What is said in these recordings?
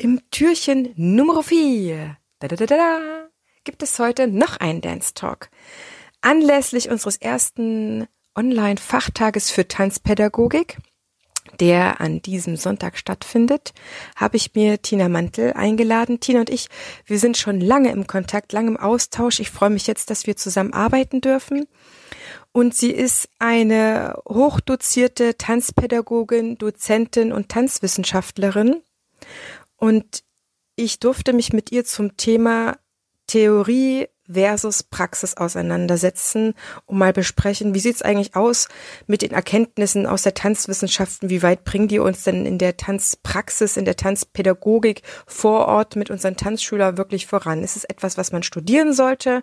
Im Türchen Nummer 4 da, da, da, da, gibt es heute noch einen Dance Talk. Anlässlich unseres ersten Online-Fachtages für Tanzpädagogik, der an diesem Sonntag stattfindet, habe ich mir Tina Mantel eingeladen. Tina und ich, wir sind schon lange im Kontakt, lange im Austausch. Ich freue mich jetzt, dass wir zusammen arbeiten dürfen. Und sie ist eine hochdozierte Tanzpädagogin, Dozentin und Tanzwissenschaftlerin. Und ich durfte mich mit ihr zum Thema Theorie versus Praxis auseinandersetzen und mal besprechen, wie sieht's eigentlich aus mit den Erkenntnissen aus der Tanzwissenschaften, wie weit bringen die uns denn in der Tanzpraxis, in der Tanzpädagogik vor Ort mit unseren Tanzschülern wirklich voran? Ist es etwas, was man studieren sollte?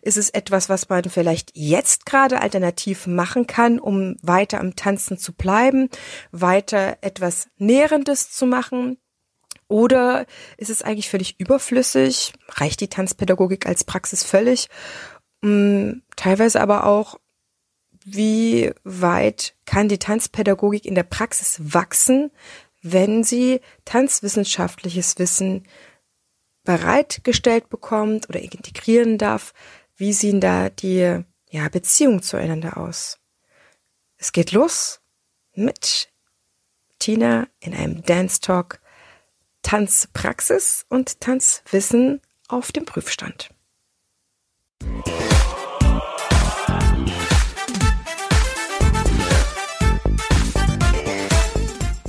Ist es etwas, was man vielleicht jetzt gerade alternativ machen kann, um weiter am Tanzen zu bleiben, weiter etwas Nährendes zu machen? Oder ist es eigentlich völlig überflüssig? Reicht die Tanzpädagogik als Praxis völlig? Hm, teilweise aber auch, wie weit kann die Tanzpädagogik in der Praxis wachsen, wenn sie tanzwissenschaftliches Wissen bereitgestellt bekommt oder integrieren darf? Wie sehen da die ja, Beziehungen zueinander aus? Es geht los mit Tina in einem Dance Talk Tanzpraxis und Tanzwissen auf dem Prüfstand.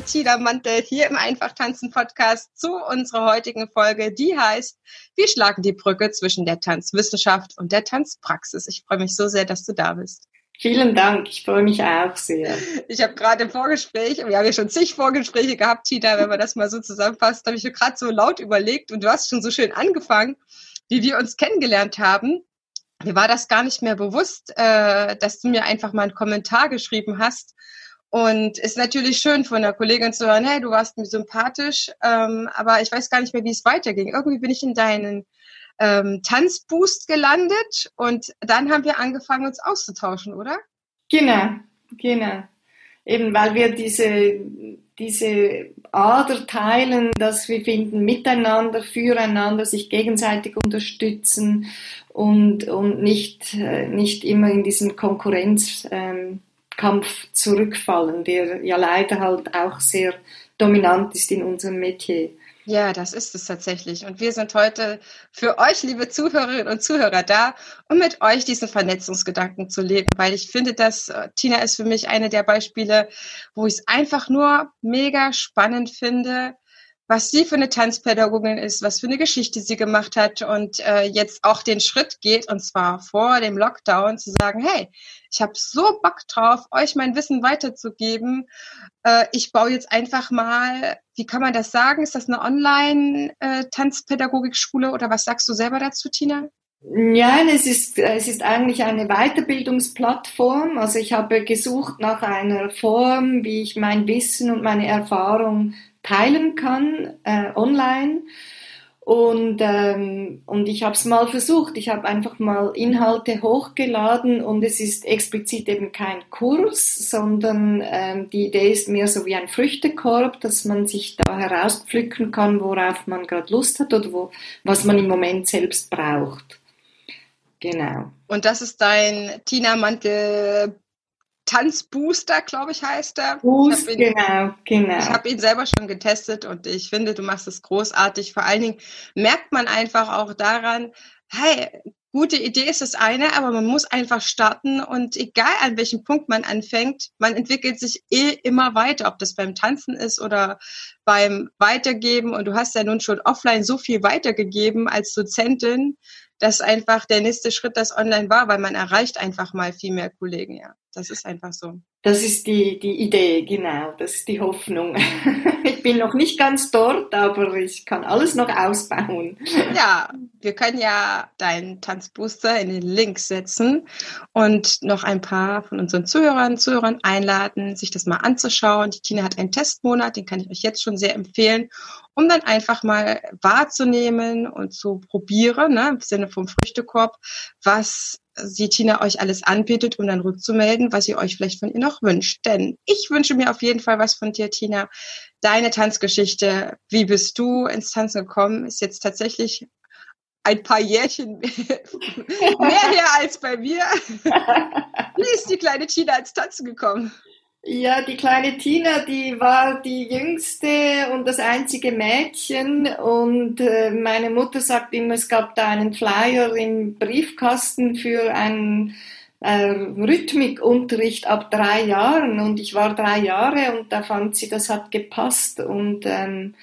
Willkommen, liebe Tina Mantel, hier im Einfach Tanzen Podcast zu unserer heutigen Folge, die heißt, wir schlagen die Brücke zwischen der Tanzwissenschaft und der Tanzpraxis. Ich freue mich so sehr, dass du da bist. Vielen Dank, ich freue mich auch sehr. Ich habe gerade im Vorgespräch, wir haben ja schon zig Vorgespräche gehabt, Tina, wenn man das mal so zusammenfasst, habe ich mir gerade so laut überlegt und du hast schon so schön angefangen, wie wir uns kennengelernt haben. Mir war das gar nicht mehr bewusst, äh, dass du mir einfach mal einen Kommentar geschrieben hast. Und ist natürlich schön von der Kollegin zu hören, hey, du warst mir sympathisch, ähm, aber ich weiß gar nicht mehr, wie es weiterging. Irgendwie bin ich in deinen ähm, Tanzboost gelandet und dann haben wir angefangen, uns auszutauschen, oder? Genau, genau. Eben weil wir diese, diese Ader teilen, dass wir finden, miteinander, füreinander, sich gegenseitig unterstützen und, und nicht, äh, nicht immer in diesen Konkurrenzkampf ähm, zurückfallen, der ja leider halt auch sehr dominant ist in unserem Metier. Ja, das ist es tatsächlich. Und wir sind heute für euch, liebe Zuhörerinnen und Zuhörer, da, um mit euch diesen Vernetzungsgedanken zu leben, weil ich finde, dass äh, Tina ist für mich eine der Beispiele, wo ich es einfach nur mega spannend finde, was sie für eine Tanzpädagogin ist, was für eine Geschichte sie gemacht hat und äh, jetzt auch den Schritt geht, und zwar vor dem Lockdown, zu sagen, hey, ich habe so Bock drauf, euch mein Wissen weiterzugeben. Äh, ich baue jetzt einfach mal, wie kann man das sagen? Ist das eine Online-Tanzpädagogikschule äh, oder was sagst du selber dazu, Tina? Ja, es ist, es ist eigentlich eine Weiterbildungsplattform. Also ich habe gesucht nach einer Form, wie ich mein Wissen und meine Erfahrung teilen kann äh, online. Und, ähm, und ich habe es mal versucht. Ich habe einfach mal Inhalte hochgeladen und es ist explizit eben kein Kurs, sondern ähm, die Idee ist mehr so wie ein Früchtekorb, dass man sich da herauspflücken kann, worauf man gerade Lust hat oder wo, was man im Moment selbst braucht. Genau. Und das ist dein Tina Mantel Tanzbooster, glaube ich, heißt er. Boost, ihn, genau, genau. Ich habe ihn selber schon getestet und ich finde, du machst es großartig. Vor allen Dingen merkt man einfach auch daran, hey, gute Idee ist das eine, aber man muss einfach starten und egal an welchem Punkt man anfängt, man entwickelt sich eh immer weiter, ob das beim Tanzen ist oder beim Weitergeben. Und du hast ja nun schon offline so viel weitergegeben als Dozentin dass einfach der nächste Schritt das online war, weil man erreicht einfach mal viel mehr Kollegen, ja. Das ist einfach so. Das ist die, die Idee, genau. Das ist die Hoffnung. Ich bin noch nicht ganz dort, aber ich kann alles noch ausbauen. Ja, wir können ja deinen Tanzbooster in den Link setzen und noch ein paar von unseren Zuhörern, Zuhörern einladen, sich das mal anzuschauen. Die Tina hat einen Testmonat, den kann ich euch jetzt schon sehr empfehlen, um dann einfach mal wahrzunehmen und zu probieren, ne, im Sinne vom Früchtekorb, was sie Tina euch alles anbietet, um dann rückzumelden, was ihr euch vielleicht von ihr noch wünscht. Denn ich wünsche mir auf jeden Fall was von dir, Tina. Deine Tanzgeschichte, wie bist du ins Tanzen gekommen, ist jetzt tatsächlich ein paar Jährchen mehr her als bei mir. Wie ist die kleine Tina ins Tanzen gekommen? Ja, die kleine Tina, die war die jüngste und das einzige Mädchen. Und äh, meine Mutter sagt immer, es gab da einen Flyer im Briefkasten für einen äh, Rhythmikunterricht ab drei Jahren. Und ich war drei Jahre und da fand sie, das hat gepasst. Und ähm,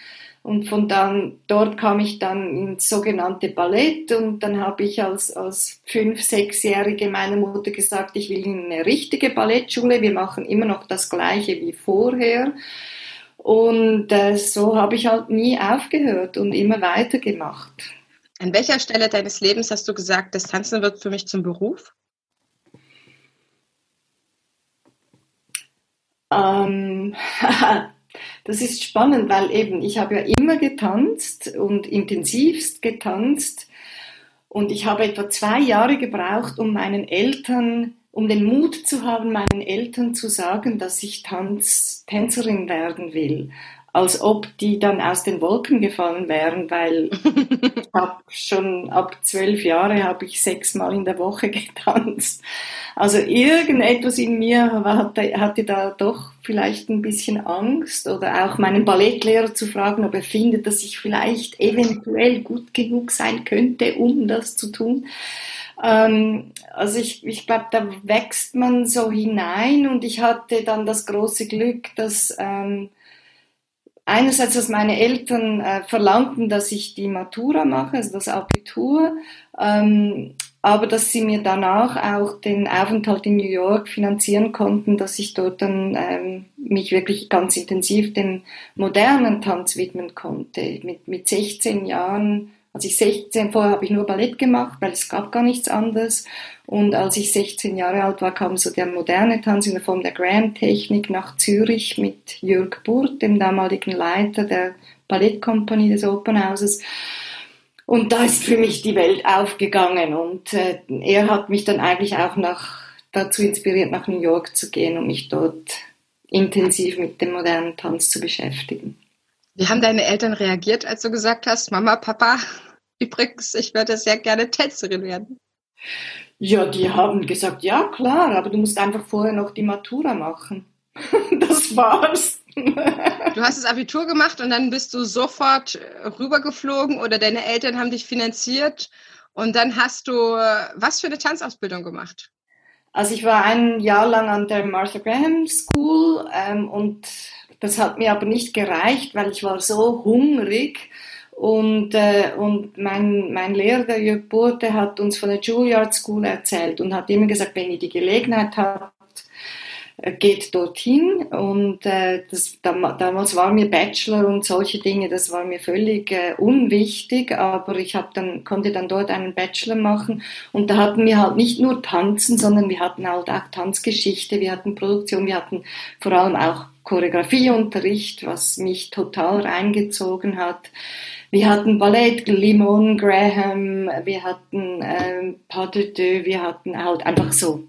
und von dann, dort kam ich dann ins sogenannte Ballett und dann habe ich als, als fünf, sechsjährige meiner Mutter gesagt, ich will in eine richtige Ballettschule, wir machen immer noch das Gleiche wie vorher. Und äh, so habe ich halt nie aufgehört und immer weitergemacht. An welcher Stelle deines Lebens hast du gesagt, das Tanzen wird für mich zum Beruf? Ähm, Das ist spannend, weil eben ich habe ja immer getanzt und intensivst getanzt. Und ich habe etwa zwei Jahre gebraucht, um meinen Eltern, um den Mut zu haben, meinen Eltern zu sagen, dass ich Tanz, Tänzerin werden will als ob die dann aus den Wolken gefallen wären, weil ich habe schon ab zwölf Jahre habe ich sechsmal in der Woche getanzt. Also irgendetwas in mir hatte, hatte da doch vielleicht ein bisschen Angst oder auch meinen Ballettlehrer zu fragen, ob er findet, dass ich vielleicht eventuell gut genug sein könnte, um das zu tun. Ähm, also ich, ich glaube, da wächst man so hinein und ich hatte dann das große Glück, dass ähm, einerseits, dass meine Eltern äh, verlangten, dass ich die Matura mache, also das Abitur, ähm, aber dass sie mir danach auch den Aufenthalt in New York finanzieren konnten, dass ich dort dann ähm, mich wirklich ganz intensiv dem modernen Tanz widmen konnte. Mit, mit 16 Jahren als ich 16, vorher habe ich nur Ballett gemacht, weil es gab gar nichts anderes. Und als ich 16 Jahre alt war, kam so der moderne Tanz in der Form der Grand-Technik nach Zürich mit Jörg Burt, dem damaligen Leiter der Ballettkompanie des Opernhauses. Und da ist für mich die Welt aufgegangen. Und äh, er hat mich dann eigentlich auch nach, dazu inspiriert, nach New York zu gehen und mich dort intensiv mit dem modernen Tanz zu beschäftigen. Wie haben deine Eltern reagiert, als du gesagt hast, Mama, Papa, Übrigens, ich würde sehr gerne Tänzerin werden. Ja, die haben gesagt, ja klar, aber du musst einfach vorher noch die Matura machen. das war's. Du hast das Abitur gemacht und dann bist du sofort rübergeflogen oder deine Eltern haben dich finanziert und dann hast du was für eine Tanzausbildung gemacht? Also ich war ein Jahr lang an der Martha Graham School ähm, und das hat mir aber nicht gereicht, weil ich war so hungrig und, äh, und mein, mein Lehrer, der Jörg Burte, hat uns von der Juilliard School erzählt und hat immer gesagt, wenn ihr die Gelegenheit habt, äh, geht dorthin. Und äh, das, damals war mir Bachelor und solche Dinge, das war mir völlig äh, unwichtig, aber ich hab dann, konnte dann dort einen Bachelor machen. Und da hatten wir halt nicht nur Tanzen, sondern wir hatten halt auch Tanzgeschichte, wir hatten Produktion, wir hatten vor allem auch Choreografieunterricht, was mich total reingezogen hat. Wir hatten Ballett, Limon, Graham, wir hatten ähm, Pas de deux, wir hatten halt einfach so,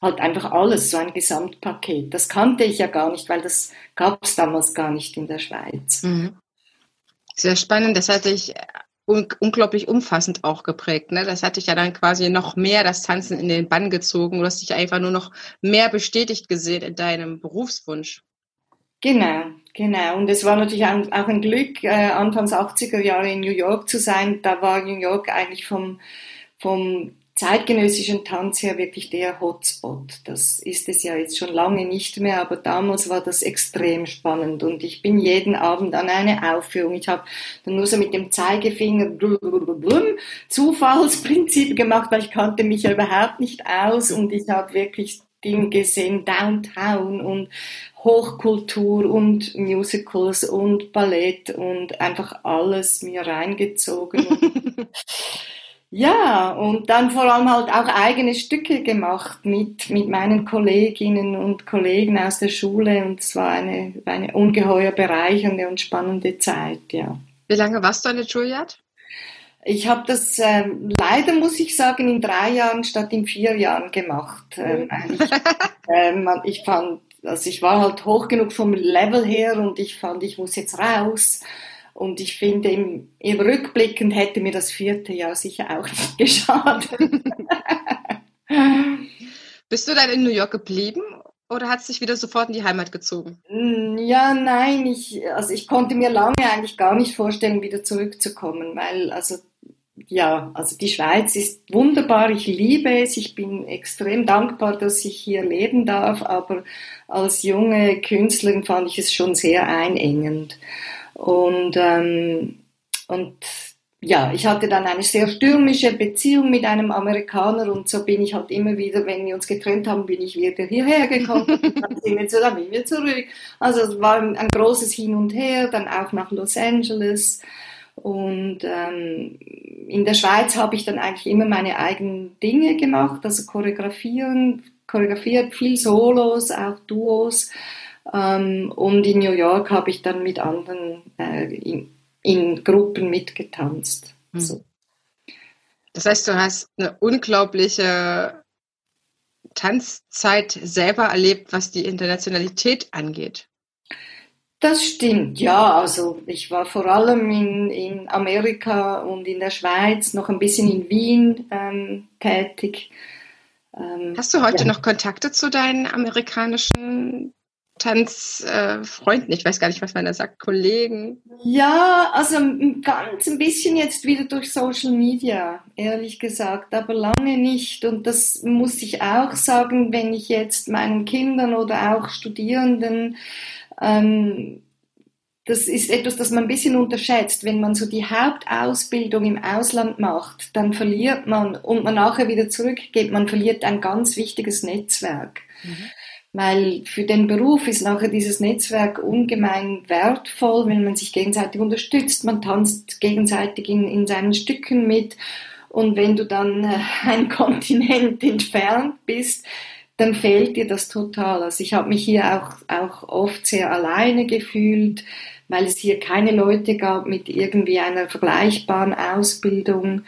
halt einfach alles, so ein Gesamtpaket. Das kannte ich ja gar nicht, weil das gab es damals gar nicht in der Schweiz. Mhm. Sehr spannend, das hatte ich un unglaublich umfassend auch geprägt. Ne? Das hatte ich ja dann quasi noch mehr das Tanzen in den Bann gezogen. Du hast dich einfach nur noch mehr bestätigt gesehen in deinem Berufswunsch. Genau, genau. Und es war natürlich auch ein Glück, äh, Anfangs 80er Jahre in New York zu sein. Da war New York eigentlich vom, vom zeitgenössischen Tanz her wirklich der Hotspot. Das ist es ja jetzt schon lange nicht mehr, aber damals war das extrem spannend und ich bin jeden Abend an eine Aufführung. Ich habe dann nur so mit dem Zeigefinger Zufallsprinzip gemacht, weil ich kannte mich ja überhaupt nicht aus und ich habe wirklich Ding gesehen, Downtown und Hochkultur und Musicals und Ballett und einfach alles mir reingezogen. ja, und dann vor allem halt auch eigene Stücke gemacht mit, mit meinen Kolleginnen und Kollegen aus der Schule und es war eine, eine ungeheuer bereichernde und spannende Zeit, ja. Wie lange warst du an der Juilliard? Ich habe das äh, leider, muss ich sagen, in drei Jahren statt in vier Jahren gemacht. Ähm, ähm, ich fand, also ich war halt hoch genug vom Level her und ich fand, ich muss jetzt raus. Und ich finde, im, im Rückblickend hätte mir das vierte Jahr sicher auch nicht geschadet. Bist du dann in New York geblieben oder hat es dich wieder sofort in die Heimat gezogen? Mm, ja, nein, ich, also ich konnte mir lange eigentlich gar nicht vorstellen, wieder zurückzukommen, weil also ja, also die Schweiz ist wunderbar, ich liebe es, ich bin extrem dankbar, dass ich hier leben darf, aber als junge Künstlerin fand ich es schon sehr einengend. Und, ähm, und ja, ich hatte dann eine sehr stürmische Beziehung mit einem Amerikaner und so bin ich halt immer wieder, wenn wir uns getrennt haben, bin ich wieder hierher gekommen, dann sind wir, zu, dann bin ich zurück. Also es war ein, ein großes Hin und Her, dann auch nach Los Angeles. Und ähm, in der Schweiz habe ich dann eigentlich immer meine eigenen Dinge gemacht, also choreografieren, choreografiert viel Solos, auch Duos. Ähm, und in New York habe ich dann mit anderen äh, in, in, Gruppen mitgetanzt. Mhm. So. Das heißt, du hast eine unglaubliche Tanzzeit selber erlebt, was die Internationalität angeht. Das stimmt, ja. Also ich war vor allem in, in Amerika und in der Schweiz, noch ein bisschen in Wien ähm, tätig. Ähm, Hast du heute ja. noch Kontakte zu deinen amerikanischen Tanzfreunden? Äh, ich weiß gar nicht, was man da sagt, Kollegen? Ja, also ganz ein bisschen jetzt wieder durch Social Media, ehrlich gesagt, aber lange nicht. Und das muss ich auch sagen, wenn ich jetzt meinen Kindern oder auch Studierenden ähm, das ist etwas, das man ein bisschen unterschätzt. Wenn man so die Hauptausbildung im Ausland macht, dann verliert man und man nachher wieder zurückgeht, man verliert ein ganz wichtiges Netzwerk. Mhm. Weil für den Beruf ist nachher dieses Netzwerk ungemein wertvoll, wenn man sich gegenseitig unterstützt, man tanzt gegenseitig in, in seinen Stücken mit. Und wenn du dann äh, ein Kontinent entfernt bist, dann fehlt dir das total. Also ich habe mich hier auch, auch oft sehr alleine gefühlt, weil es hier keine Leute gab mit irgendwie einer vergleichbaren Ausbildung.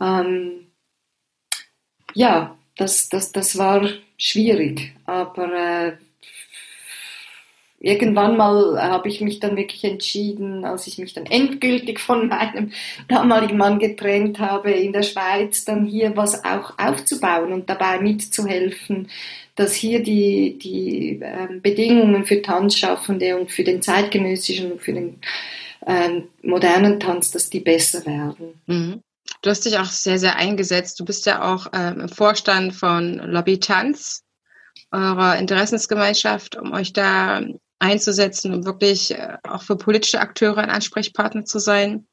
Ähm, ja, das, das, das war schwierig, aber äh, irgendwann mal habe ich mich dann wirklich entschieden, als ich mich dann endgültig von meinem damaligen Mann getrennt habe in der Schweiz, dann hier was auch aufzubauen und dabei mitzuhelfen, dass hier die, die äh, Bedingungen für Tanzschaffende und für den zeitgenössischen und für den äh, modernen Tanz, dass die besser werden. Mhm. Du hast dich auch sehr, sehr eingesetzt. Du bist ja auch ähm, im Vorstand von Lobby Tanz, eurer Interessensgemeinschaft, um euch da einzusetzen, um wirklich äh, auch für politische Akteure ein Ansprechpartner zu sein.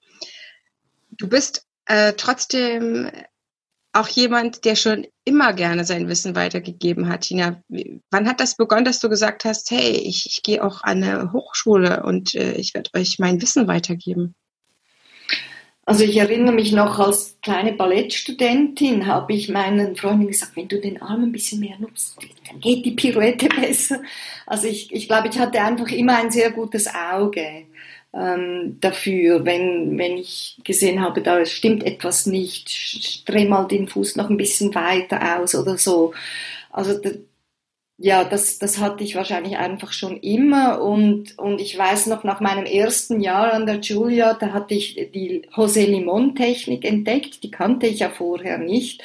Du bist äh, trotzdem auch jemand, der schon immer gerne sein Wissen weitergegeben hat. Tina, wann hat das begonnen, dass du gesagt hast, hey, ich, ich gehe auch an eine Hochschule und äh, ich werde euch mein Wissen weitergeben? Also ich erinnere mich noch als kleine Ballettstudentin habe ich meinen Freunden gesagt, wenn du den Arm ein bisschen mehr nutzt, dann geht die Pirouette besser. Also ich, ich glaube, ich hatte einfach immer ein sehr gutes Auge ähm, dafür, wenn, wenn ich gesehen habe, da stimmt etwas nicht, dreh mal den Fuß noch ein bisschen weiter aus oder so. Also ja, das, das hatte ich wahrscheinlich einfach schon immer und, und ich weiß noch, nach meinem ersten Jahr an der Julia, da hatte ich die José Limon Technik entdeckt, die kannte ich ja vorher nicht.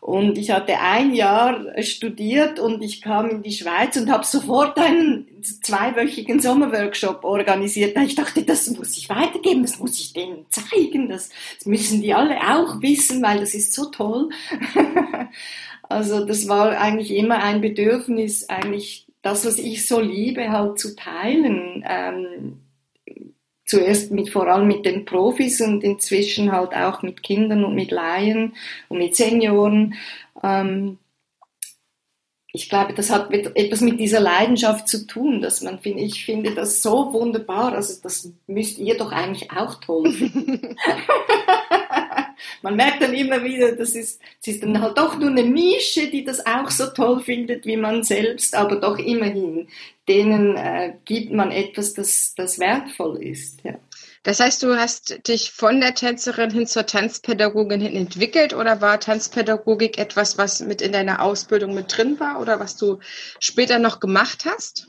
Und ich hatte ein Jahr studiert und ich kam in die Schweiz und habe sofort einen zweiwöchigen Sommerworkshop organisiert. Ich dachte, das muss ich weitergeben, das muss ich denen zeigen, das, das müssen die alle auch wissen, weil das ist so toll. Also das war eigentlich immer ein Bedürfnis, eigentlich das, was ich so liebe, halt zu teilen. Ähm, zuerst mit, vor allem mit den Profis und inzwischen halt auch mit Kindern und mit Laien und mit Senioren. Ähm, ich glaube, das hat etwas mit dieser Leidenschaft zu tun, dass man finde, ich finde das so wunderbar. Also das müsst ihr doch eigentlich auch toll finden. man merkt dann immer wieder, das ist, es ist dann halt doch nur eine Nische, die das auch so toll findet wie man selbst, aber doch immerhin, denen äh, gibt man etwas, das, das wertvoll ist. Ja. Das heißt, du hast dich von der Tänzerin hin zur Tanzpädagogin hin entwickelt oder war Tanzpädagogik etwas, was mit in deiner Ausbildung mit drin war oder was du später noch gemacht hast?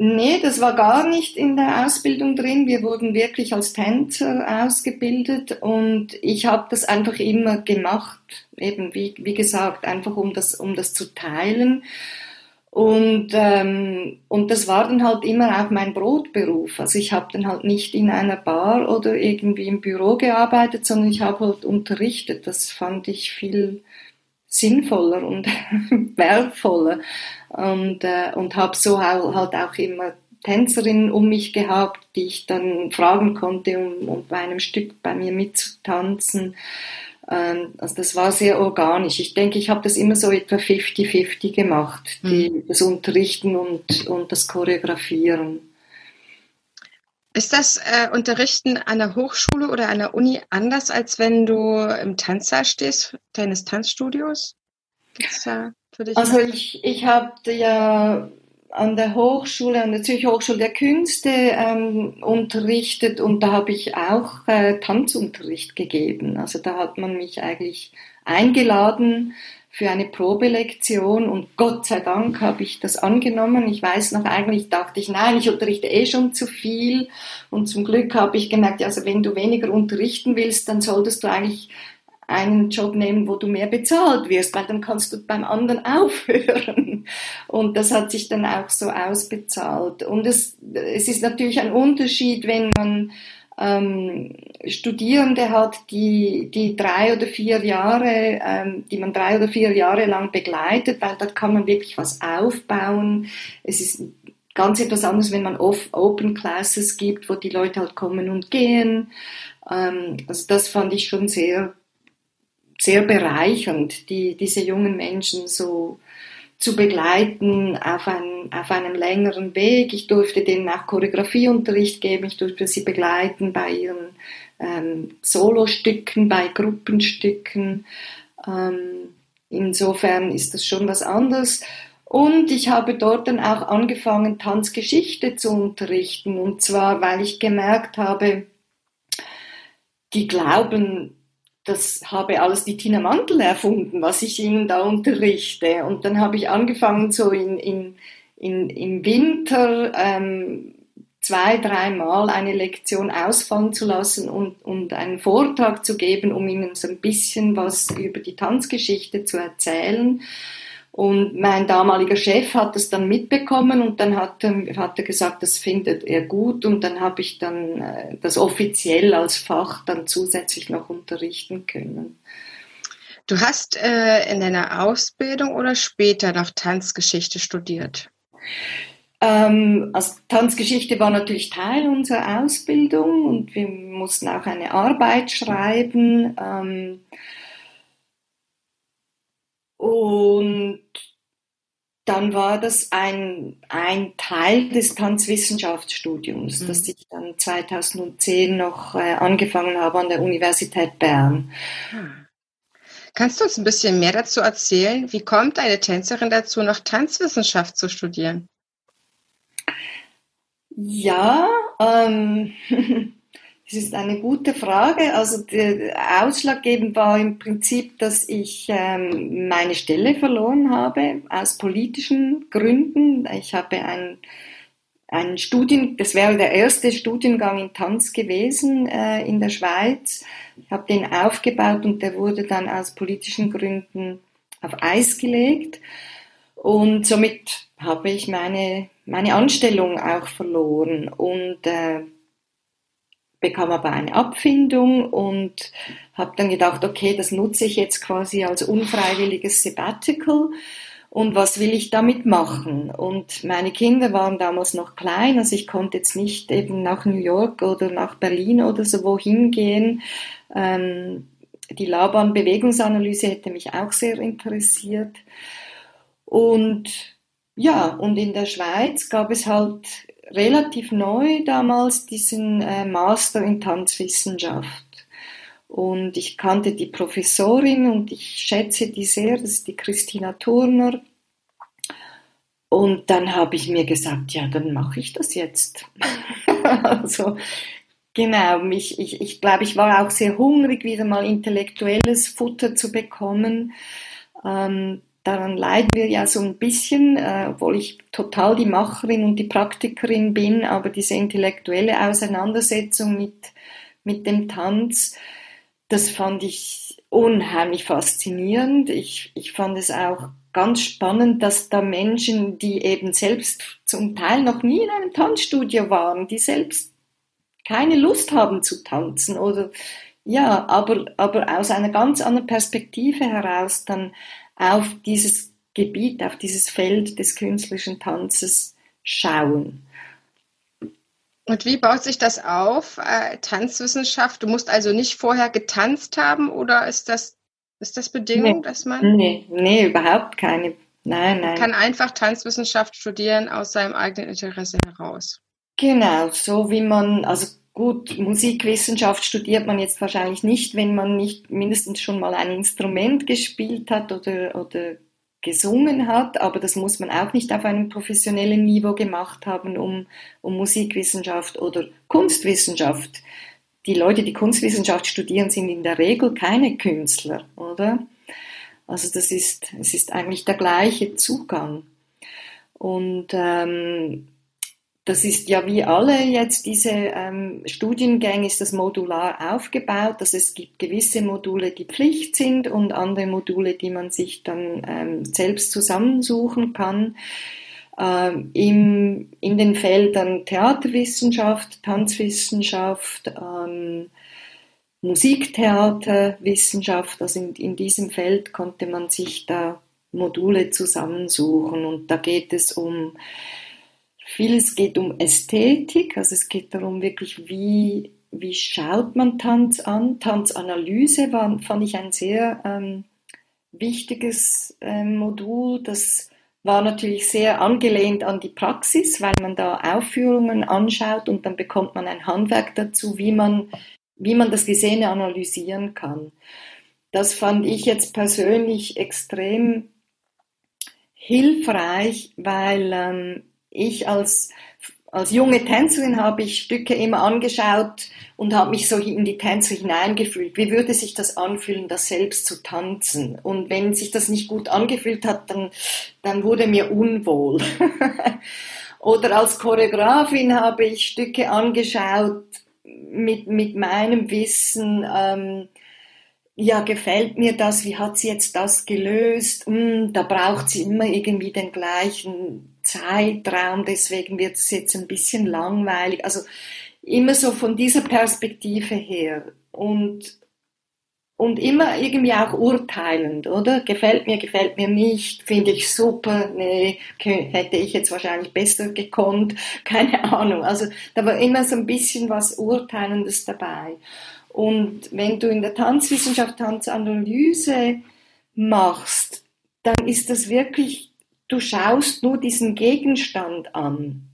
Nee, das war gar nicht in der Ausbildung drin. Wir wurden wirklich als Tänzer ausgebildet und ich habe das einfach immer gemacht, eben wie, wie gesagt, einfach um das, um das zu teilen. Und, ähm, und das war dann halt immer auch mein Brotberuf. Also ich habe dann halt nicht in einer Bar oder irgendwie im Büro gearbeitet, sondern ich habe halt unterrichtet. Das fand ich viel sinnvoller und wertvoller. Und, äh, und habe so halt auch immer Tänzerinnen um mich gehabt, die ich dann fragen konnte, um, um bei einem Stück bei mir mitzutanzen. Ähm, also das war sehr organisch. Ich denke, ich habe das immer so etwa 50-50 gemacht, die, mhm. das Unterrichten und, und das Choreografieren. Ist das äh, Unterrichten an der Hochschule oder an der Uni anders, als wenn du im Tanzsaal stehst, deines Tanzstudios? Gibt's da für dich also ich, ich habe ja an der Hochschule, an der Zürcher Hochschule der Künste ähm, unterrichtet und da habe ich auch äh, Tanzunterricht gegeben. Also da hat man mich eigentlich eingeladen für eine Probelektion und Gott sei Dank habe ich das angenommen. Ich weiß noch, eigentlich dachte ich, nein, ich unterrichte eh schon zu viel und zum Glück habe ich gemerkt, also wenn du weniger unterrichten willst, dann solltest du eigentlich einen Job nehmen, wo du mehr bezahlt wirst, weil dann kannst du beim anderen aufhören. Und das hat sich dann auch so ausbezahlt. Und es, es ist natürlich ein Unterschied, wenn man ähm, Studierende hat, die, die drei oder vier Jahre, ähm, die man drei oder vier Jahre lang begleitet, weil da kann man wirklich was aufbauen. Es ist ganz etwas anderes, wenn man off Open Classes gibt, wo die Leute halt kommen und gehen. Ähm, also das fand ich schon sehr sehr bereichernd, die, diese jungen Menschen so zu begleiten auf, ein, auf einem längeren Weg. Ich durfte denen auch Choreografieunterricht geben, ich durfte sie begleiten bei ihren ähm, Solostücken, bei Gruppenstücken. Ähm, insofern ist das schon was anderes. Und ich habe dort dann auch angefangen, Tanzgeschichte zu unterrichten. Und zwar, weil ich gemerkt habe, die glauben, das habe alles die Tina Mantel erfunden, was ich ihnen da unterrichte. Und dann habe ich angefangen, so in, in, in, im Winter ähm, zwei, dreimal eine Lektion ausfallen zu lassen und, und einen Vortrag zu geben, um ihnen so ein bisschen was über die Tanzgeschichte zu erzählen. Und mein damaliger Chef hat das dann mitbekommen und dann hat, hat er gesagt, das findet er gut und dann habe ich dann äh, das offiziell als Fach dann zusätzlich noch unterrichten können. Du hast äh, in deiner Ausbildung oder später noch Tanzgeschichte studiert? Ähm, also Tanzgeschichte war natürlich Teil unserer Ausbildung und wir mussten auch eine Arbeit schreiben. Ähm, und dann war das ein, ein Teil des Tanzwissenschaftsstudiums, mhm. das ich dann 2010 noch äh, angefangen habe an der Universität Bern. Hm. Kannst du uns ein bisschen mehr dazu erzählen? Wie kommt eine Tänzerin dazu, noch Tanzwissenschaft zu studieren? Ja, ähm, Das ist eine gute Frage. Also ausschlaggebend war im Prinzip, dass ich ähm, meine Stelle verloren habe aus politischen Gründen. Ich habe ein, ein Studien, das wäre der erste Studiengang in Tanz gewesen äh, in der Schweiz. Ich habe den aufgebaut und der wurde dann aus politischen Gründen auf Eis gelegt. Und somit habe ich meine, meine Anstellung auch verloren. Und äh, bekam aber eine Abfindung und habe dann gedacht, okay, das nutze ich jetzt quasi als unfreiwilliges Sabbatical und was will ich damit machen? Und meine Kinder waren damals noch klein, also ich konnte jetzt nicht eben nach New York oder nach Berlin oder so wohin gehen. Ähm, die Laban-Bewegungsanalyse hätte mich auch sehr interessiert. Und ja, und in der Schweiz gab es halt relativ neu damals diesen äh, Master in Tanzwissenschaft. Und ich kannte die Professorin und ich schätze die sehr, das ist die Christina Turner. Und dann habe ich mir gesagt, ja, dann mache ich das jetzt. also genau, mich, ich, ich glaube, ich war auch sehr hungrig, wieder mal intellektuelles Futter zu bekommen. Ähm, daran leiden wir ja so ein bisschen, äh, obwohl ich total die Macherin und die Praktikerin bin, aber diese intellektuelle Auseinandersetzung mit, mit dem Tanz, das fand ich unheimlich faszinierend. Ich, ich fand es auch ganz spannend, dass da Menschen, die eben selbst zum Teil noch nie in einem Tanzstudio waren, die selbst keine Lust haben zu tanzen oder ja, aber, aber aus einer ganz anderen Perspektive heraus dann auf dieses Gebiet, auf dieses Feld des künstlerischen Tanzes schauen. Und wie baut sich das auf, äh, Tanzwissenschaft? Du musst also nicht vorher getanzt haben oder ist das, ist das Bedingung, nee. dass man. Nee, nee, überhaupt keine. Nein, nein. kann einfach Tanzwissenschaft studieren aus seinem eigenen Interesse heraus. Genau, so wie man, also gut, Musikwissenschaft studiert man jetzt wahrscheinlich nicht, wenn man nicht mindestens schon mal ein Instrument gespielt hat oder, oder gesungen hat, aber das muss man auch nicht auf einem professionellen Niveau gemacht haben, um, um Musikwissenschaft oder Kunstwissenschaft. Die Leute, die Kunstwissenschaft studieren, sind in der Regel keine Künstler, oder? Also das ist, es ist eigentlich der gleiche Zugang. Und ähm, das ist ja wie alle jetzt diese ähm, Studiengänge ist das modular aufgebaut, dass es gibt gewisse Module, die Pflicht sind und andere Module, die man sich dann ähm, selbst zusammensuchen kann. Ähm, im, in den Feldern Theaterwissenschaft, Tanzwissenschaft, ähm, Musiktheaterwissenschaft, also in, in diesem Feld konnte man sich da Module zusammensuchen und da geht es um Vieles geht um Ästhetik, also es geht darum wirklich, wie, wie schaut man Tanz an. Tanzanalyse war, fand ich ein sehr ähm, wichtiges ähm, Modul. Das war natürlich sehr angelehnt an die Praxis, weil man da Aufführungen anschaut und dann bekommt man ein Handwerk dazu, wie man, wie man das Gesehene analysieren kann. Das fand ich jetzt persönlich extrem hilfreich, weil ähm, ich als, als junge Tänzerin habe ich Stücke immer angeschaut und habe mich so in die Tänzer hineingefühlt. Wie würde sich das anfühlen, das selbst zu tanzen? Und wenn sich das nicht gut angefühlt hat, dann, dann wurde mir unwohl. Oder als Choreografin habe ich Stücke angeschaut mit, mit meinem Wissen, ähm, ja, gefällt mir das, wie hat sie jetzt das gelöst? Hm, da braucht sie immer irgendwie den gleichen Zeitraum, deswegen wird es jetzt ein bisschen langweilig. Also immer so von dieser Perspektive her und, und immer irgendwie auch urteilend, oder? Gefällt mir, gefällt mir nicht, finde ich super, nee, hätte ich jetzt wahrscheinlich besser gekonnt, keine Ahnung. Also da war immer so ein bisschen was Urteilendes dabei. Und wenn du in der Tanzwissenschaft Tanzanalyse machst, dann ist das wirklich, du schaust nur diesen Gegenstand an.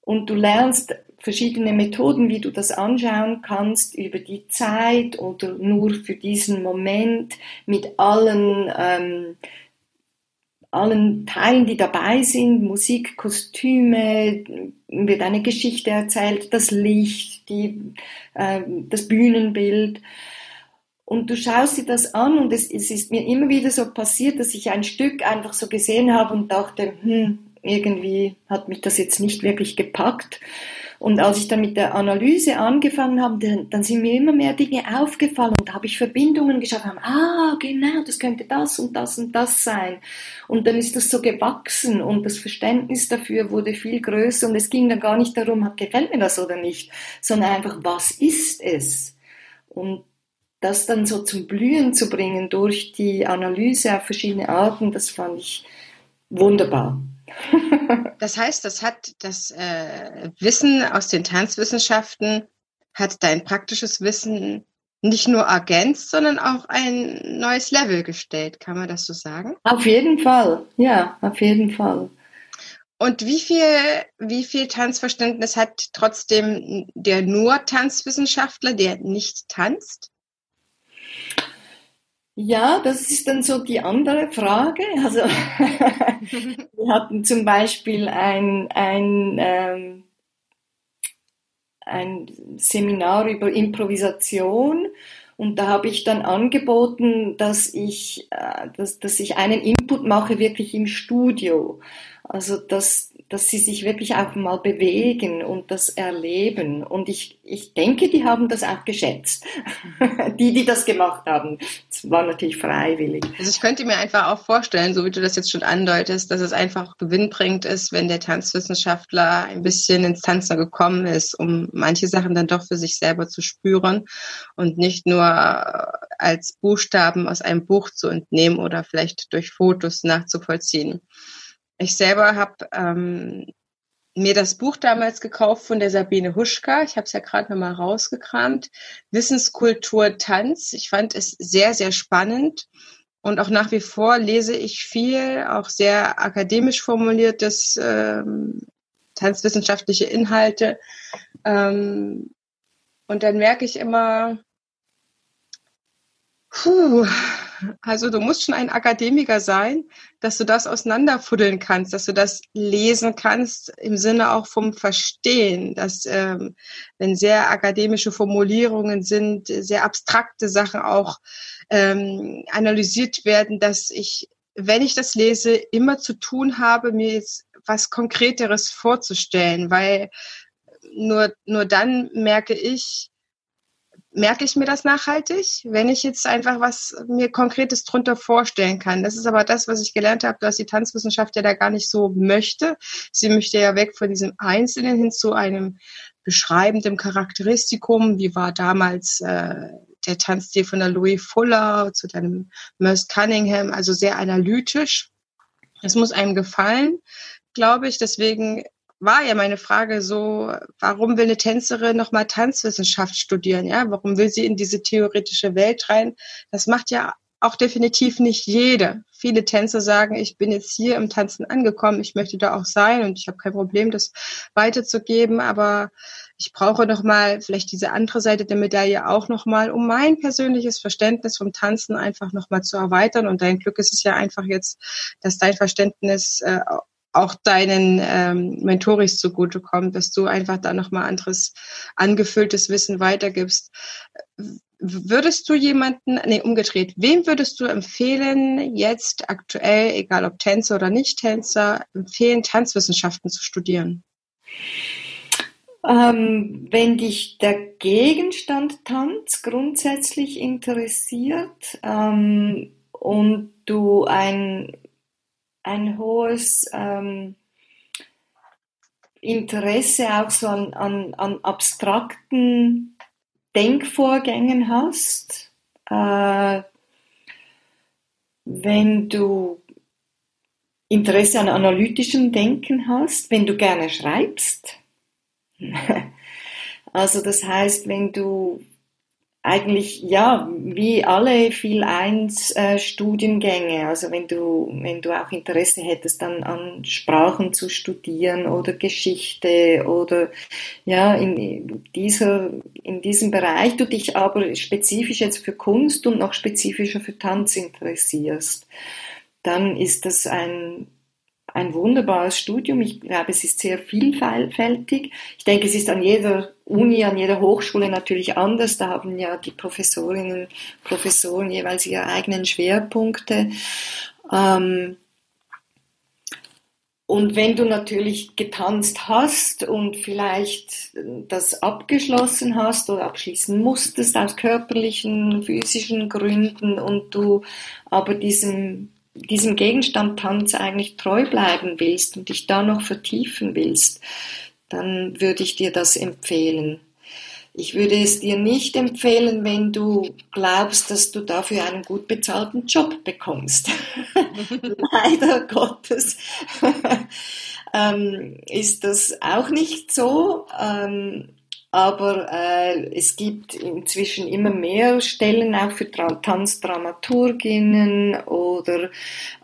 Und du lernst verschiedene Methoden, wie du das anschauen kannst über die Zeit oder nur für diesen Moment mit allen ähm, allen Teilen, die dabei sind, Musik, Kostüme, wird eine Geschichte erzählt, das Licht, die, äh, das Bühnenbild. Und du schaust dir das an und es, es ist mir immer wieder so passiert, dass ich ein Stück einfach so gesehen habe und dachte, hm, irgendwie hat mich das jetzt nicht wirklich gepackt. Und als ich dann mit der Analyse angefangen habe, dann, dann sind mir immer mehr Dinge aufgefallen und da habe ich Verbindungen geschaffen, habe, ah, genau, das könnte das und das und das sein. Und dann ist das so gewachsen und das Verständnis dafür wurde viel größer und es ging dann gar nicht darum, gefällt mir das oder nicht, sondern einfach, was ist es? Und das dann so zum Blühen zu bringen durch die Analyse auf verschiedene Arten, das fand ich wunderbar. das heißt, das hat das äh, Wissen aus den Tanzwissenschaften, hat dein praktisches Wissen nicht nur ergänzt, sondern auch ein neues Level gestellt. Kann man das so sagen? Auf jeden Fall, ja, auf jeden Fall. Und wie viel, wie viel Tanzverständnis hat trotzdem der nur Tanzwissenschaftler, der nicht tanzt? Ja, das ist dann so die andere Frage. Also wir hatten zum Beispiel ein, ein, ähm, ein Seminar über Improvisation und da habe ich dann angeboten, dass ich, äh, dass, dass ich einen Input mache wirklich im Studio. Also dass dass sie sich wirklich auch mal bewegen und das erleben. Und ich, ich denke, die haben das auch geschätzt. die, die das gemacht haben. Es war natürlich freiwillig. Also ich könnte mir einfach auch vorstellen, so wie du das jetzt schon andeutest, dass es einfach gewinnbringend ist, wenn der Tanzwissenschaftler ein bisschen ins Tanzen gekommen ist, um manche Sachen dann doch für sich selber zu spüren und nicht nur als Buchstaben aus einem Buch zu entnehmen oder vielleicht durch Fotos nachzuvollziehen. Ich selber habe ähm, mir das Buch damals gekauft von der Sabine Huschka. Ich habe es ja gerade nochmal rausgekramt. Wissenskultur Tanz. Ich fand es sehr, sehr spannend. Und auch nach wie vor lese ich viel, auch sehr akademisch formuliertes ähm, tanzwissenschaftliche Inhalte. Ähm, und dann merke ich immer, puh, also du musst schon ein Akademiker sein, dass du das auseinanderfuddeln kannst, dass du das lesen kannst im Sinne auch vom Verstehen, dass ähm, wenn sehr akademische Formulierungen sind, sehr abstrakte Sachen auch ähm, analysiert werden, dass ich, wenn ich das lese, immer zu tun habe, mir jetzt was Konkreteres vorzustellen, weil nur, nur dann merke ich, merke ich mir das nachhaltig, wenn ich jetzt einfach was mir Konkretes drunter vorstellen kann. Das ist aber das, was ich gelernt habe, dass die Tanzwissenschaft ja da gar nicht so möchte. Sie möchte ja weg von diesem Einzelnen hin zu einem beschreibenden Charakteristikum. Wie war damals äh, der Tanzstil von der Louis Fuller zu deinem Merce Cunningham, also sehr analytisch. Das muss einem gefallen, glaube ich. Deswegen war ja meine Frage so, warum will eine Tänzerin nochmal Tanzwissenschaft studieren? Ja, warum will sie in diese theoretische Welt rein? Das macht ja auch definitiv nicht jede. Viele Tänzer sagen, ich bin jetzt hier im Tanzen angekommen, ich möchte da auch sein und ich habe kein Problem, das weiterzugeben, aber ich brauche nochmal vielleicht diese andere Seite der Medaille auch nochmal, um mein persönliches Verständnis vom Tanzen einfach nochmal zu erweitern. Und dein Glück ist es ja einfach jetzt, dass dein Verständnis äh, auch deinen ähm, Mentoris zugutekommt, dass du einfach da nochmal anderes angefülltes Wissen weitergibst. Würdest du jemanden, nee, umgedreht, wem würdest du empfehlen, jetzt aktuell, egal ob Tänzer oder Nicht-Tänzer, empfehlen, Tanzwissenschaften zu studieren? Ähm, wenn dich der Gegenstand Tanz grundsätzlich interessiert ähm, und du ein ein hohes ähm, Interesse auch so an, an, an abstrakten Denkvorgängen hast, äh, wenn du Interesse an analytischem Denken hast, wenn du gerne schreibst. also das heißt, wenn du eigentlich ja wie alle viel eins äh, Studiengänge. Also wenn du wenn du auch Interesse hättest dann an Sprachen zu studieren oder Geschichte oder ja in dieser in diesem Bereich du dich aber spezifisch jetzt für Kunst und noch spezifischer für Tanz interessierst dann ist das ein ein wunderbares Studium. Ich glaube, es ist sehr vielfältig. Ich denke, es ist an jeder Uni, an jeder Hochschule natürlich anders. Da haben ja die Professorinnen, Professoren jeweils ihre eigenen Schwerpunkte. Ähm, und wenn du natürlich getanzt hast und vielleicht das abgeschlossen hast oder abschließen musstest aus körperlichen, physischen Gründen und du aber diesem diesem Gegenstand Tanz eigentlich treu bleiben willst und dich da noch vertiefen willst, dann würde ich dir das empfehlen. Ich würde es dir nicht empfehlen, wenn du glaubst, dass du dafür einen gut bezahlten Job bekommst. Leider Gottes ähm, ist das auch nicht so. Ähm, aber äh, es gibt inzwischen immer mehr Stellen auch für Tanzdramaturginnen oder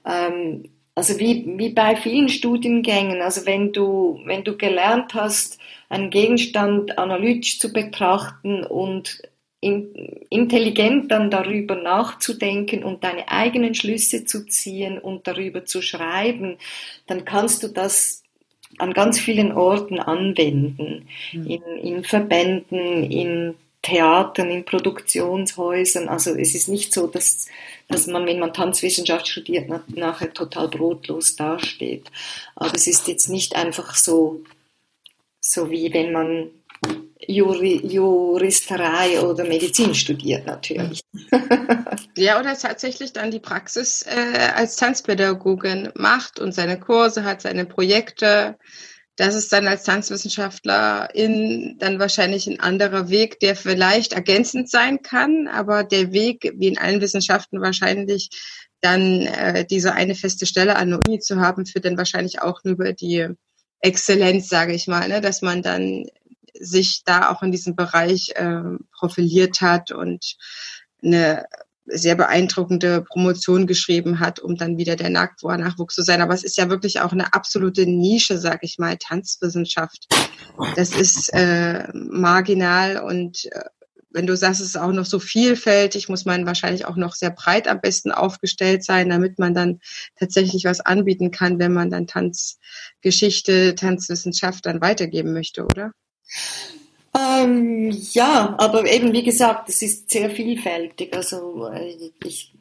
ähm, also wie, wie bei vielen Studiengängen, also wenn du, wenn du gelernt hast, einen Gegenstand analytisch zu betrachten und in, intelligent dann darüber nachzudenken und deine eigenen Schlüsse zu ziehen und darüber zu schreiben, dann kannst du das an ganz vielen Orten anwenden. Mhm. In, in Verbänden, in Theatern, in Produktionshäusern. Also es ist nicht so, dass, dass man, wenn man Tanzwissenschaft studiert, nachher total brotlos dasteht. Aber es ist jetzt nicht einfach so, so wie wenn man Juri, Juristerei oder Medizin studiert natürlich. ja, oder tatsächlich dann die Praxis äh, als Tanzpädagogin macht und seine Kurse hat, seine Projekte. Das ist dann als Tanzwissenschaftler in dann wahrscheinlich ein anderer Weg, der vielleicht ergänzend sein kann, aber der Weg, wie in allen Wissenschaften wahrscheinlich, dann äh, diese eine feste Stelle an der Uni zu haben, führt dann wahrscheinlich auch nur über die Exzellenz, sage ich mal, ne? dass man dann sich da auch in diesem Bereich äh, profiliert hat und eine sehr beeindruckende Promotion geschrieben hat, um dann wieder der Nachwuchs zu sein. Aber es ist ja wirklich auch eine absolute Nische, sag ich mal, Tanzwissenschaft. Das ist äh, marginal und äh, wenn du sagst, es ist auch noch so vielfältig, muss man wahrscheinlich auch noch sehr breit am besten aufgestellt sein, damit man dann tatsächlich was anbieten kann, wenn man dann Tanzgeschichte, Tanzwissenschaft dann weitergeben möchte, oder? Ähm, ja, aber eben wie gesagt, es ist sehr vielfältig. Also äh, ich,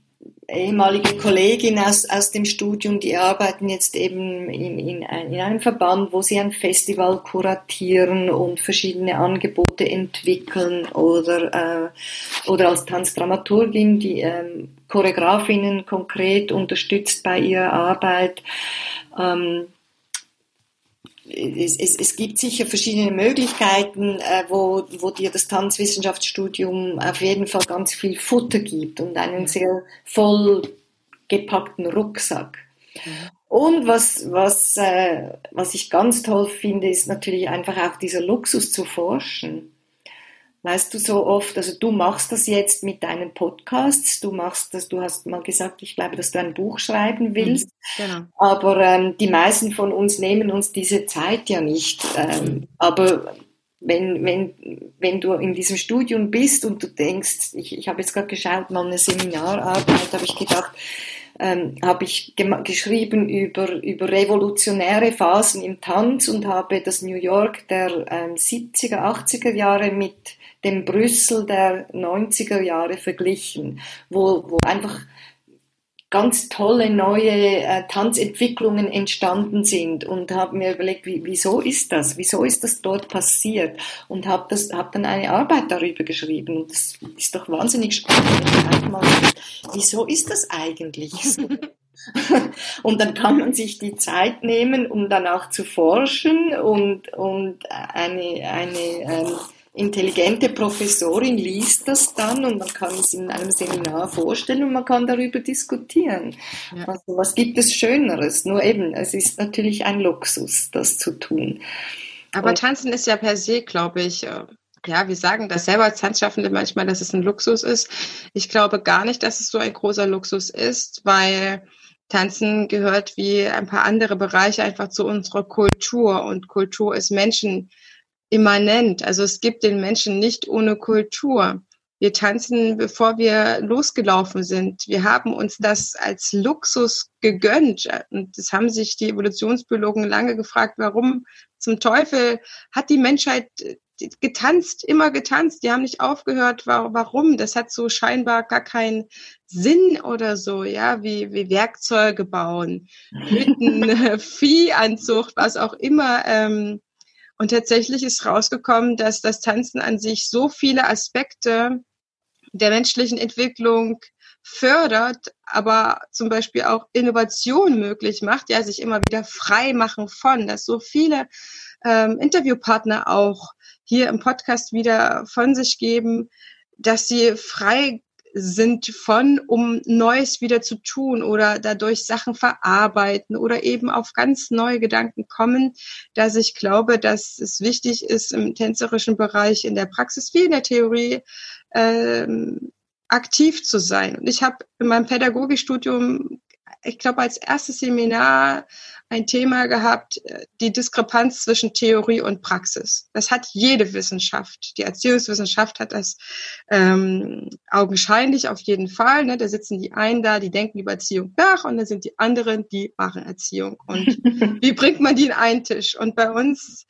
ehemalige Kollegin aus, aus dem Studium, die arbeiten jetzt eben in, in, in einem Verband, wo sie ein Festival kuratieren und verschiedene Angebote entwickeln oder, äh, oder als Tanzdramaturgin, die ähm, Choreografinnen konkret unterstützt bei ihrer Arbeit. Ähm, es, es, es gibt sicher verschiedene Möglichkeiten, äh, wo, wo dir das Tanzwissenschaftsstudium auf jeden Fall ganz viel Futter gibt und einen sehr vollgepackten Rucksack. Und was, was, äh, was ich ganz toll finde, ist natürlich einfach auch dieser Luxus zu forschen. Weißt du, so oft, also du machst das jetzt mit deinen Podcasts, du machst das, du hast mal gesagt, ich glaube, dass du ein Buch schreiben mhm, willst, genau. aber ähm, die meisten von uns nehmen uns diese Zeit ja nicht. Ähm, mhm. aber wenn, wenn, wenn du in diesem Studium bist und du denkst, ich, ich habe jetzt gerade geschaut, mal eine Seminararbeit, habe ich gedacht, ähm, habe ich geschrieben über, über revolutionäre Phasen im Tanz und habe das New York der ähm, 70er, 80er Jahre mit dem Brüssel der 90er Jahre verglichen, wo, wo einfach ganz tolle neue äh, Tanzentwicklungen entstanden sind und habe mir überlegt, wie, wieso ist das? Wieso ist das dort passiert? Und habe das, habe dann eine Arbeit darüber geschrieben und das ist doch wahnsinnig spannend. Mal, wieso ist das eigentlich so? und dann kann man sich die Zeit nehmen, um danach zu forschen und, und eine, eine ähm, intelligente Professorin liest das dann und man kann es in einem Seminar vorstellen und man kann darüber diskutieren. Ja. Also was gibt es Schöneres? Nur eben, es ist natürlich ein Luxus, das zu tun. Aber und, Tanzen ist ja per se, glaube ich, äh, ja, wir sagen das selber als Tanzschaffende manchmal, dass es ein Luxus ist. Ich glaube gar nicht, dass es so ein großer Luxus ist, weil Tanzen gehört wie ein paar andere Bereiche einfach zu unserer Kultur und Kultur ist Menschen immanent. Also es gibt den Menschen nicht ohne Kultur. Wir tanzen, bevor wir losgelaufen sind. Wir haben uns das als Luxus gegönnt. Und das haben sich die Evolutionsbiologen lange gefragt, warum zum Teufel hat die Menschheit getanzt, immer getanzt. Die haben nicht aufgehört. Warum? Das hat so scheinbar gar keinen Sinn oder so, ja, wie, wie Werkzeuge bauen, Hütten, Viehanzucht, was auch immer. Ähm, und tatsächlich ist rausgekommen, dass das Tanzen an sich so viele Aspekte der menschlichen Entwicklung fördert, aber zum Beispiel auch Innovation möglich macht, ja, sich immer wieder frei machen von, dass so viele ähm, Interviewpartner auch hier im Podcast wieder von sich geben, dass sie frei sind von, um Neues wieder zu tun oder dadurch Sachen verarbeiten oder eben auf ganz neue Gedanken kommen, dass ich glaube, dass es wichtig ist, im tänzerischen Bereich in der Praxis wie in der Theorie ähm, aktiv zu sein. Und ich habe in meinem Pädagogikstudium, ich glaube, als erstes Seminar ein Thema gehabt, äh, die Diskrepanz zwischen Theorie und Praxis. Das hat jede Wissenschaft. Die Erziehungswissenschaft hat das ähm, augenscheinlich auf jeden Fall. Ne? Da sitzen die einen da, die denken über Erziehung nach und dann sind die anderen, die machen Erziehung. Und wie bringt man die in einen Tisch? Und bei uns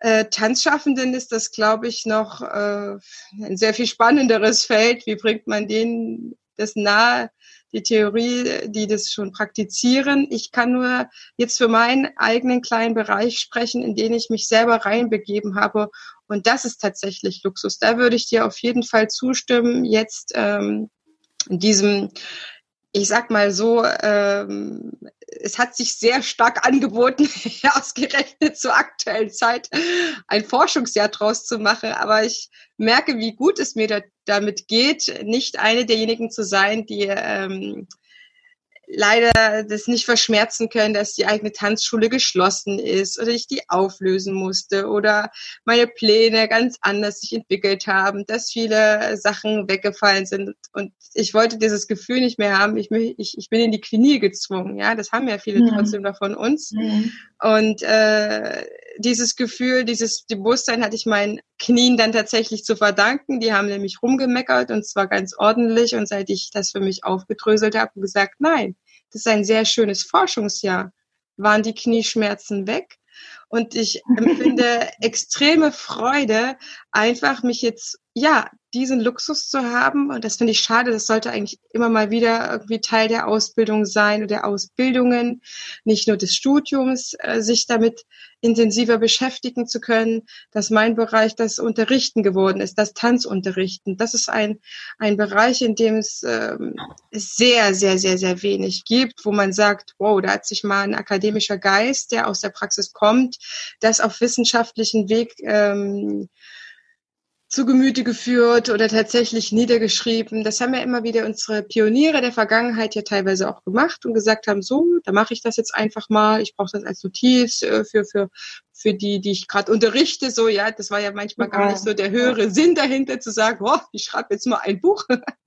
äh, Tanzschaffenden ist das, glaube ich, noch äh, ein sehr viel spannenderes Feld. Wie bringt man denen das nahe, die Theorie, die das schon praktizieren. Ich kann nur jetzt für meinen eigenen kleinen Bereich sprechen, in den ich mich selber reinbegeben habe. Und das ist tatsächlich Luxus. Da würde ich dir auf jeden Fall zustimmen, jetzt ähm, in diesem ich sag mal so, ähm, es hat sich sehr stark angeboten, ausgerechnet zur aktuellen Zeit ein Forschungsjahr draus zu machen. Aber ich merke, wie gut es mir da, damit geht, nicht eine derjenigen zu sein, die ähm, leider das nicht verschmerzen können, dass die eigene Tanzschule geschlossen ist oder ich die auflösen musste oder meine Pläne ganz anders sich entwickelt haben, dass viele Sachen weggefallen sind und ich wollte dieses Gefühl nicht mehr haben, ich, ich, ich bin in die Knie gezwungen, ja, das haben ja viele mhm. trotzdem noch von uns mhm. und äh, dieses Gefühl, dieses Bewusstsein hatte ich meinen Knien dann tatsächlich zu verdanken. Die haben nämlich rumgemeckert und zwar ganz ordentlich. Und seit ich das für mich aufgedröselt habe und gesagt, nein, das ist ein sehr schönes Forschungsjahr, waren die Knieschmerzen weg. Und ich empfinde extreme Freude, einfach mich jetzt, ja, diesen Luxus zu haben. Und das finde ich schade. Das sollte eigentlich immer mal wieder irgendwie Teil der Ausbildung sein oder der Ausbildungen, nicht nur des Studiums, äh, sich damit intensiver beschäftigen zu können, dass mein Bereich das Unterrichten geworden ist, das Tanzunterrichten. Das ist ein, ein Bereich, in dem es ähm, sehr, sehr, sehr, sehr wenig gibt, wo man sagt, wow, da hat sich mal ein akademischer Geist, der aus der Praxis kommt, das auf wissenschaftlichen Weg ähm, zu Gemüte geführt oder tatsächlich niedergeschrieben. Das haben ja immer wieder unsere Pioniere der Vergangenheit ja teilweise auch gemacht und gesagt haben, so, da mache ich das jetzt einfach mal. Ich brauche das als Notiz äh, für, für, für die, die ich gerade unterrichte. So, ja, das war ja manchmal gar nicht so der höhere Sinn dahinter zu sagen, oh, ich schreibe jetzt mal ein Buch.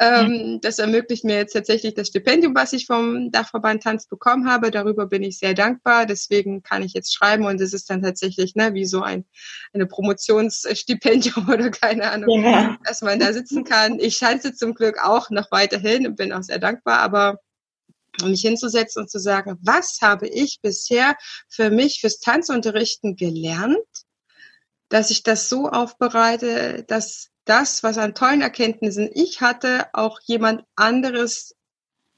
ähm, das ermöglicht mir jetzt tatsächlich das Stipendium, was ich vom Dachverband Tanz bekommen habe. Darüber bin ich sehr dankbar. Deswegen kann ich jetzt schreiben und es ist dann tatsächlich ne, wie so ein eine Promotionsstipendium oder keine Ahnung, ja. dass man da sitzen kann. Ich tanze zum Glück auch noch weiterhin und bin auch sehr dankbar, aber um mich hinzusetzen und zu sagen, was habe ich bisher für mich fürs Tanzunterrichten gelernt, dass ich das so aufbereite, dass das, was an tollen Erkenntnissen ich hatte, auch jemand anderes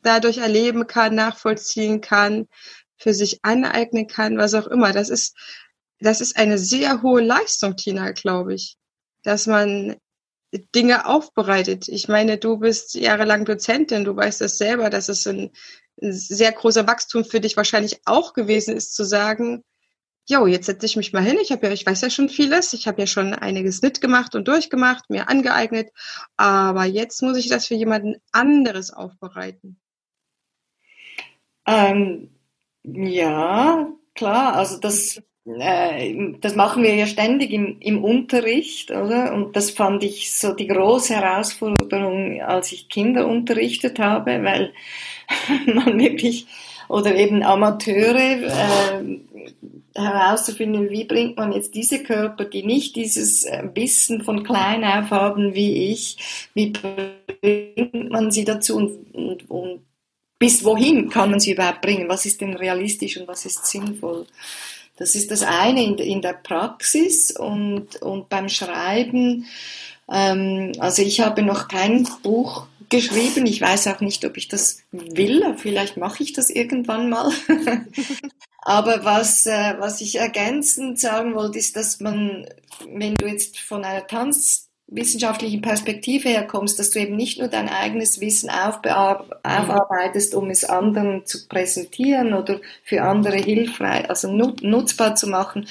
dadurch erleben kann, nachvollziehen kann, für sich aneignen kann, was auch immer. Das ist, das ist eine sehr hohe Leistung, Tina, glaube ich, dass man Dinge aufbereitet. Ich meine, du bist jahrelang Dozentin, du weißt das selber, dass es ein sehr großer Wachstum für dich wahrscheinlich auch gewesen ist, zu sagen, jo, jetzt setze ich mich mal hin. Ich habe ja, ich weiß ja schon vieles. Ich habe ja schon einiges mitgemacht und durchgemacht, mir angeeignet. Aber jetzt muss ich das für jemanden anderes aufbereiten. Ähm, ja, klar. Also das, äh, das machen wir ja ständig im, im Unterricht, oder? Und das fand ich so die große Herausforderung, als ich Kinder unterrichtet habe, weil man wirklich oder eben Amateure äh, herauszufinden, wie bringt man jetzt diese Körper, die nicht dieses äh, Wissen von klein auf haben wie ich, wie bringt man sie dazu und, und, und bis wohin kann man sie überhaupt bringen? Was ist denn realistisch und was ist sinnvoll? Das ist das eine in, der Praxis und, und beim Schreiben. Ähm, also ich habe noch kein Buch geschrieben. Ich weiß auch nicht, ob ich das will. Vielleicht mache ich das irgendwann mal. Aber was, äh, was ich ergänzend sagen wollte, ist, dass man, wenn du jetzt von einer tanzwissenschaftlichen Perspektive herkommst, dass du eben nicht nur dein eigenes Wissen aufarbeitest, um es anderen zu präsentieren oder für andere hilfreich, also nutzbar zu machen,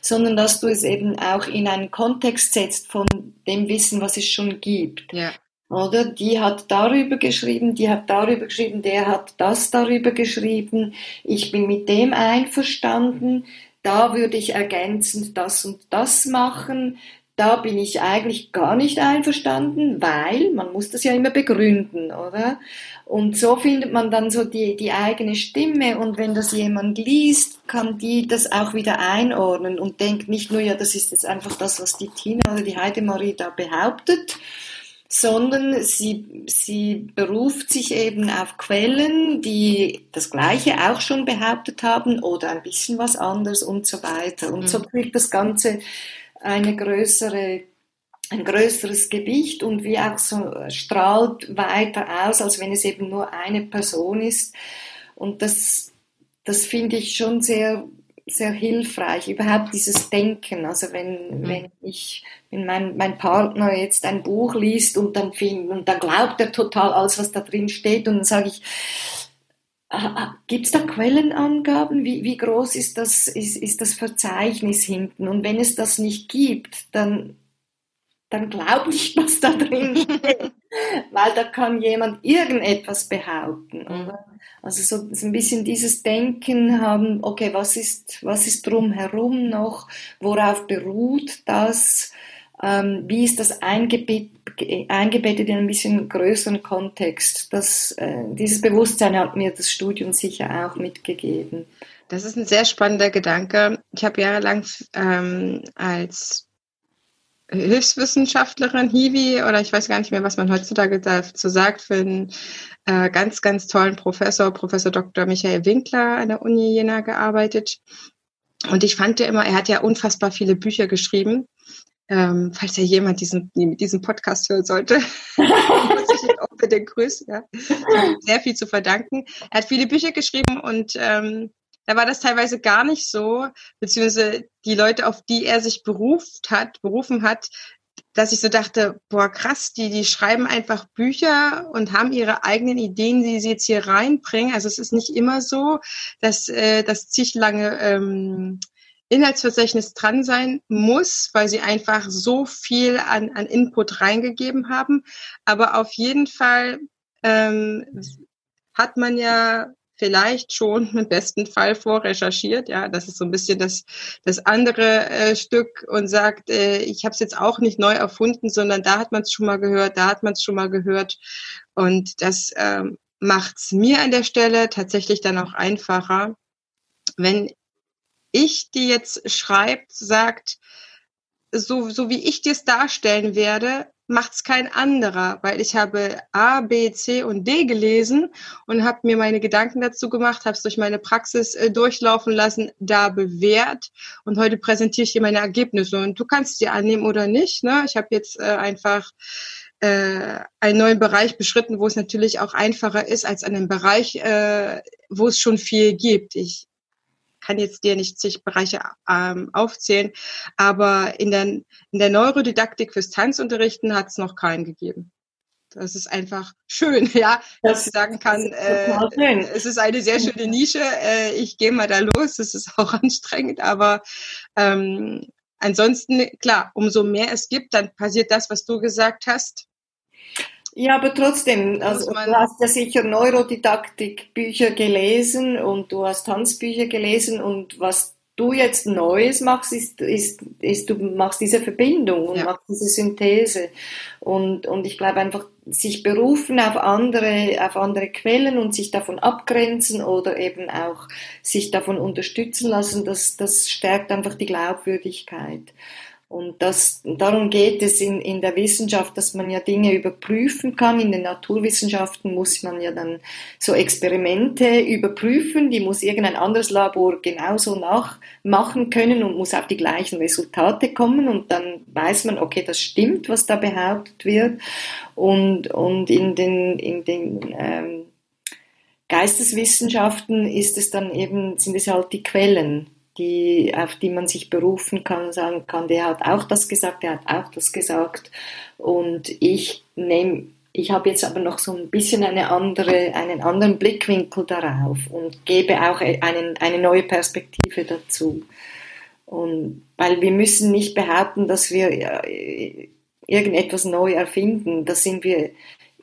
sondern dass du es eben auch in einen Kontext setzt von dem Wissen, was es schon gibt. Ja. Oder? Die hat darüber geschrieben, die hat darüber geschrieben, der hat das darüber geschrieben. Ich bin mit dem einverstanden. Da würde ich ergänzend das und das machen. Da bin ich eigentlich gar nicht einverstanden, weil man muss das ja immer begründen, oder? Und so findet man dann so die, die eigene Stimme und wenn das jemand liest, kann die das auch wieder einordnen und denkt nicht nur, ja, das ist jetzt einfach das, was die Tina oder die Heidemarie da behauptet, sondern sie, sie beruft sich eben auf Quellen, die das Gleiche auch schon behauptet haben oder ein bisschen was anderes und so weiter. Und mhm. so kriegt das Ganze eine größere ein größeres Gewicht und wie auch so strahlt weiter aus, als wenn es eben nur eine Person ist. Und das, das finde ich schon sehr sehr hilfreich, überhaupt dieses Denken. Also wenn, mhm. wenn ich, wenn mein, mein Partner jetzt ein Buch liest und dann find, und dann glaubt er total alles, was da drin steht und dann sage ich, ah, ah, Gibt es da Quellenangaben? Wie, wie groß ist das, ist, ist das Verzeichnis hinten? Und wenn es das nicht gibt, dann, dann glaub nicht, was da drin steht. Weil da kann jemand irgendetwas behaupten. Oder? Also so, so ein bisschen dieses Denken haben, okay, was ist, was ist drumherum noch, worauf beruht das, ähm, wie ist das eingebettet, eingebettet in ein bisschen größeren Kontext. Das, äh, dieses Bewusstsein hat mir das Studium sicher auch mitgegeben. Das ist ein sehr spannender Gedanke. Ich habe jahrelang ähm, als Hilfswissenschaftlerin, Hiwi, oder ich weiß gar nicht mehr, was man heutzutage dazu sagt, für einen äh, ganz, ganz tollen Professor, Professor Dr. Michael Winkler an der Uni Jena gearbeitet. Und ich fand ja immer, er hat ja unfassbar viele Bücher geschrieben. Ähm, falls ja jemand diesen, diesen Podcast hören sollte, muss ich ihn unbedingt grüßen. Ja. Sehr viel zu verdanken. Er hat viele Bücher geschrieben und ähm, da war das teilweise gar nicht so, beziehungsweise die Leute, auf die er sich beruft hat, berufen hat, dass ich so dachte, boah, krass, die, die schreiben einfach Bücher und haben ihre eigenen Ideen, die sie jetzt hier reinbringen. Also es ist nicht immer so, dass äh, das zig lange ähm, Inhaltsverzeichnis dran sein muss, weil sie einfach so viel an, an Input reingegeben haben. Aber auf jeden Fall ähm, hat man ja vielleicht schon im besten Fall vorrecherchiert. Ja, das ist so ein bisschen das, das andere äh, Stück und sagt, äh, ich habe es jetzt auch nicht neu erfunden, sondern da hat man es schon mal gehört, da hat man es schon mal gehört. Und das ähm, macht es mir an der Stelle tatsächlich dann auch einfacher, wenn ich, die jetzt schreibt, sagt, so, so wie ich dir es darstellen werde, macht es kein anderer, weil ich habe A, B, C und D gelesen und habe mir meine Gedanken dazu gemacht, habe es durch meine Praxis äh, durchlaufen lassen, da bewährt und heute präsentiere ich dir meine Ergebnisse und du kannst sie annehmen oder nicht. Ne? Ich habe jetzt äh, einfach äh, einen neuen Bereich beschritten, wo es natürlich auch einfacher ist als an einem Bereich, äh, wo es schon viel gibt. Ich kann jetzt dir nicht zig Bereiche ähm, aufzählen, aber in der, in der Neurodidaktik fürs Tanzunterrichten hat es noch keinen gegeben. Das ist einfach schön, ja, das dass ich sagen kann, äh, es ist eine sehr schöne Nische. Äh, ich gehe mal da los. Es ist auch anstrengend, aber ähm, ansonsten klar, umso mehr es gibt, dann passiert das, was du gesagt hast. Ja, aber trotzdem, also du hast ja sicher Neurodidaktik-Bücher gelesen und du hast Tanzbücher gelesen und was du jetzt Neues machst, ist, ist, ist du machst diese Verbindung und ja. machst diese Synthese. Und, und ich glaube einfach, sich berufen auf andere, auf andere Quellen und sich davon abgrenzen oder eben auch sich davon unterstützen lassen, das, das stärkt einfach die Glaubwürdigkeit. Und das, darum geht es in, in der Wissenschaft, dass man ja Dinge überprüfen kann. In den Naturwissenschaften muss man ja dann so Experimente überprüfen. Die muss irgendein anderes Labor genauso nachmachen können und muss auf die gleichen Resultate kommen. Und dann weiß man, okay, das stimmt, was da behauptet wird. Und, und in den, in den ähm, Geisteswissenschaften ist es dann eben, sind es halt die Quellen die, auf die man sich berufen kann und sagen kann, der hat auch das gesagt, der hat auch das gesagt. Und ich nehme, ich habe jetzt aber noch so ein bisschen eine andere, einen anderen Blickwinkel darauf und gebe auch einen, eine neue Perspektive dazu. Und weil wir müssen nicht behaupten, dass wir irgendetwas neu erfinden. Das sind wir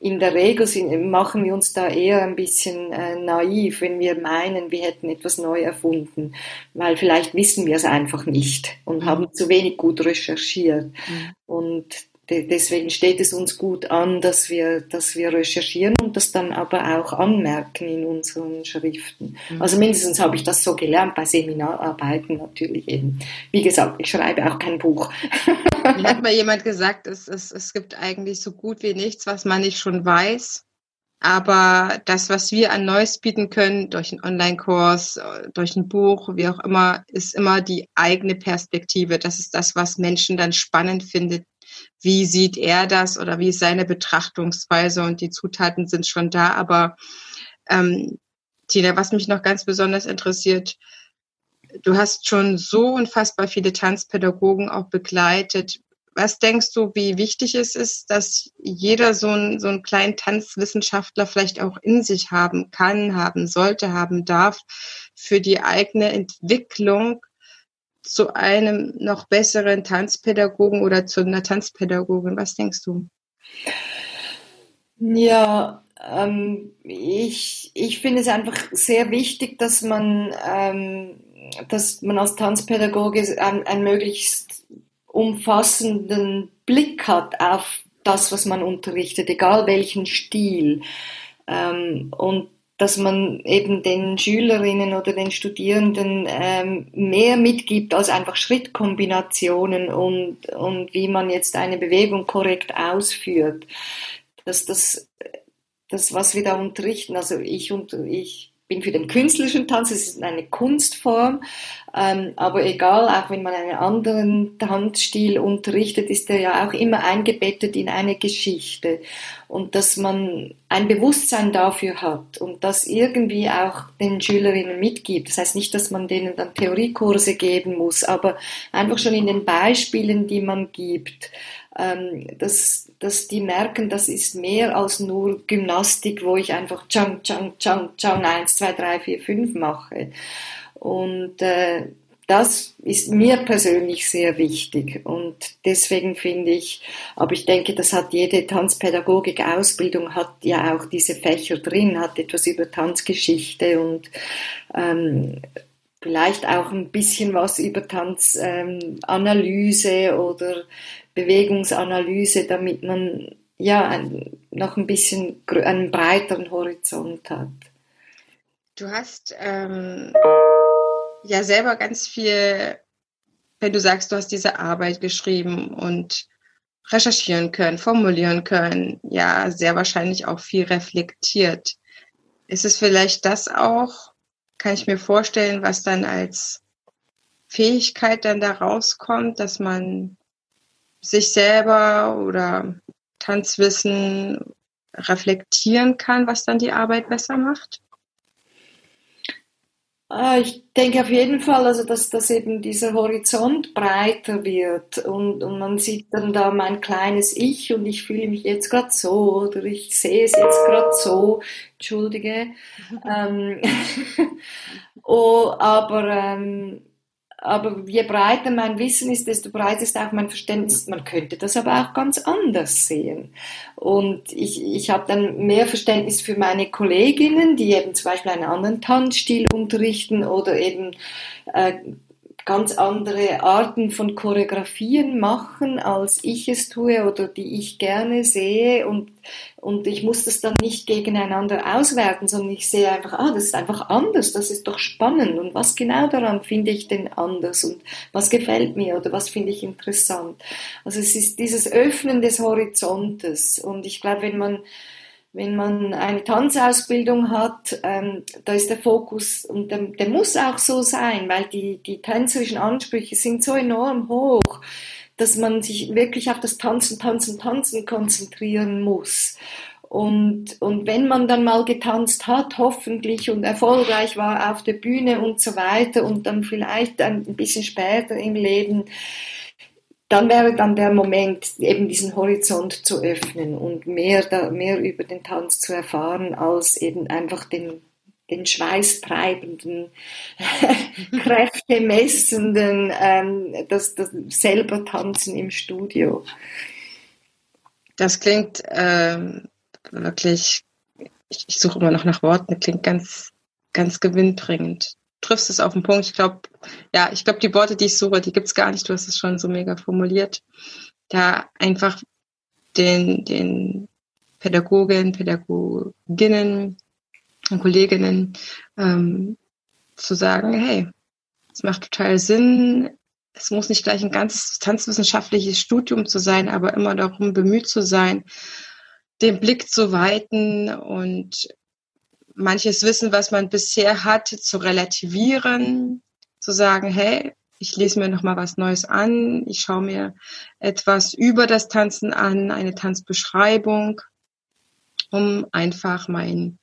in der Regel sind, machen wir uns da eher ein bisschen äh, naiv, wenn wir meinen, wir hätten etwas neu erfunden, weil vielleicht wissen wir es einfach nicht und haben zu wenig gut recherchiert. Mhm. Und deswegen steht es uns gut an, dass wir, dass wir recherchieren und das dann aber auch anmerken in unseren Schriften. Mhm. Also mindestens habe ich das so gelernt bei Seminararbeiten natürlich eben. Wie gesagt, ich schreibe auch kein Buch. Mir hat mal jemand gesagt, es, es, es gibt eigentlich so gut wie nichts, was man nicht schon weiß. Aber das, was wir an Neues bieten können, durch einen Online-Kurs, durch ein Buch, wie auch immer, ist immer die eigene Perspektive. Das ist das, was Menschen dann spannend findet, wie sieht er das oder wie ist seine Betrachtungsweise und die Zutaten sind schon da. Aber ähm, Tina, was mich noch ganz besonders interessiert, du hast schon so unfassbar viele Tanzpädagogen auch begleitet. Was denkst du, wie wichtig es ist, dass jeder so einen, so einen kleinen Tanzwissenschaftler vielleicht auch in sich haben kann, haben sollte, haben darf für die eigene Entwicklung zu einem noch besseren Tanzpädagogen oder zu einer Tanzpädagogin? Was denkst du? Ja, ähm, ich, ich finde es einfach sehr wichtig, dass man, ähm, dass man als Tanzpädagoge einen, einen möglichst umfassenden Blick hat auf das, was man unterrichtet, egal welchen Stil. Ähm, und dass man eben den Schülerinnen oder den Studierenden ähm, mehr mitgibt als einfach Schrittkombinationen und, und wie man jetzt eine Bewegung korrekt ausführt. Dass das, das was wir da unterrichten, also ich und ich bin für den künstlerischen Tanz, es ist eine Kunstform, ähm, aber egal, auch wenn man einen anderen Tanzstil unterrichtet, ist er ja auch immer eingebettet in eine Geschichte und dass man ein Bewusstsein dafür hat und das irgendwie auch den Schülerinnen mitgibt. Das heißt nicht, dass man denen dann Theoriekurse geben muss, aber einfach schon in den Beispielen, die man gibt, ähm, dass, dass die merken, das ist mehr als nur Gymnastik, wo ich einfach Chang, Chang, Chang, Chang, 1, 2, 3, 4, 5 mache. Und äh, das ist mir persönlich sehr wichtig und deswegen finde ich, aber ich denke, das hat jede Tanzpädagogik-Ausbildung hat ja auch diese Fächer drin, hat etwas über Tanzgeschichte und ähm, vielleicht auch ein bisschen was über Tanzanalyse ähm, oder Bewegungsanalyse, damit man ja ein, noch ein bisschen einen breiteren Horizont hat. Du hast ähm, ja selber ganz viel, wenn du sagst, du hast diese Arbeit geschrieben und recherchieren können, formulieren können, ja, sehr wahrscheinlich auch viel reflektiert. Ist es vielleicht das auch, kann ich mir vorstellen, was dann als Fähigkeit dann da rauskommt, dass man sich selber oder Tanzwissen reflektieren kann, was dann die Arbeit besser macht? Ah, ich denke auf jeden Fall, also dass, dass eben dieser Horizont breiter wird und, und man sieht dann da mein kleines Ich und ich fühle mich jetzt gerade so oder ich sehe es jetzt gerade so, entschuldige. ähm, oh, aber ähm, aber je breiter mein Wissen ist, desto breiter ist auch mein Verständnis. Man könnte das aber auch ganz anders sehen. Und ich, ich habe dann mehr Verständnis für meine Kolleginnen, die eben zum Beispiel einen anderen Tanzstil unterrichten oder eben äh, ganz andere Arten von Choreografien machen, als ich es tue oder die ich gerne sehe. Und, und ich muss das dann nicht gegeneinander auswerten, sondern ich sehe einfach, ah, das ist einfach anders, das ist doch spannend. Und was genau daran finde ich denn anders? Und was gefällt mir oder was finde ich interessant. Also es ist dieses Öffnen des Horizontes. Und ich glaube, wenn man wenn man eine Tanzausbildung hat, ähm, da ist der Fokus, und der, der, muss auch so sein, weil die, die tänzerischen Ansprüche sind so enorm hoch, dass man sich wirklich auf das Tanzen, Tanzen, Tanzen konzentrieren muss. Und, und wenn man dann mal getanzt hat, hoffentlich und erfolgreich war auf der Bühne und so weiter und dann vielleicht ein bisschen später im Leben, dann wäre dann der Moment, eben diesen Horizont zu öffnen und mehr, da, mehr über den Tanz zu erfahren, als eben einfach den, den schweißtreibenden, kräftemessenden, ähm, das, das selber Tanzen im Studio. Das klingt ähm, wirklich, ich, ich suche immer noch nach Worten, klingt ganz, ganz gewinnbringend. Triffst es auf den Punkt. Ich glaube, ja, ich glaube, die Worte, die ich suche, die gibt's gar nicht. Du hast es schon so mega formuliert. Da einfach den, den Pädagogen, Pädagoginnen und Kolleginnen ähm, zu sagen, hey, es macht total Sinn, es muss nicht gleich ein ganzes tanzwissenschaftliches Studium zu sein, aber immer darum bemüht zu sein, den Blick zu weiten und manches Wissen, was man bisher hat, zu relativieren, zu sagen, hey, ich lese mir noch mal was Neues an, ich schaue mir etwas über das Tanzen an, eine Tanzbeschreibung, um einfach mein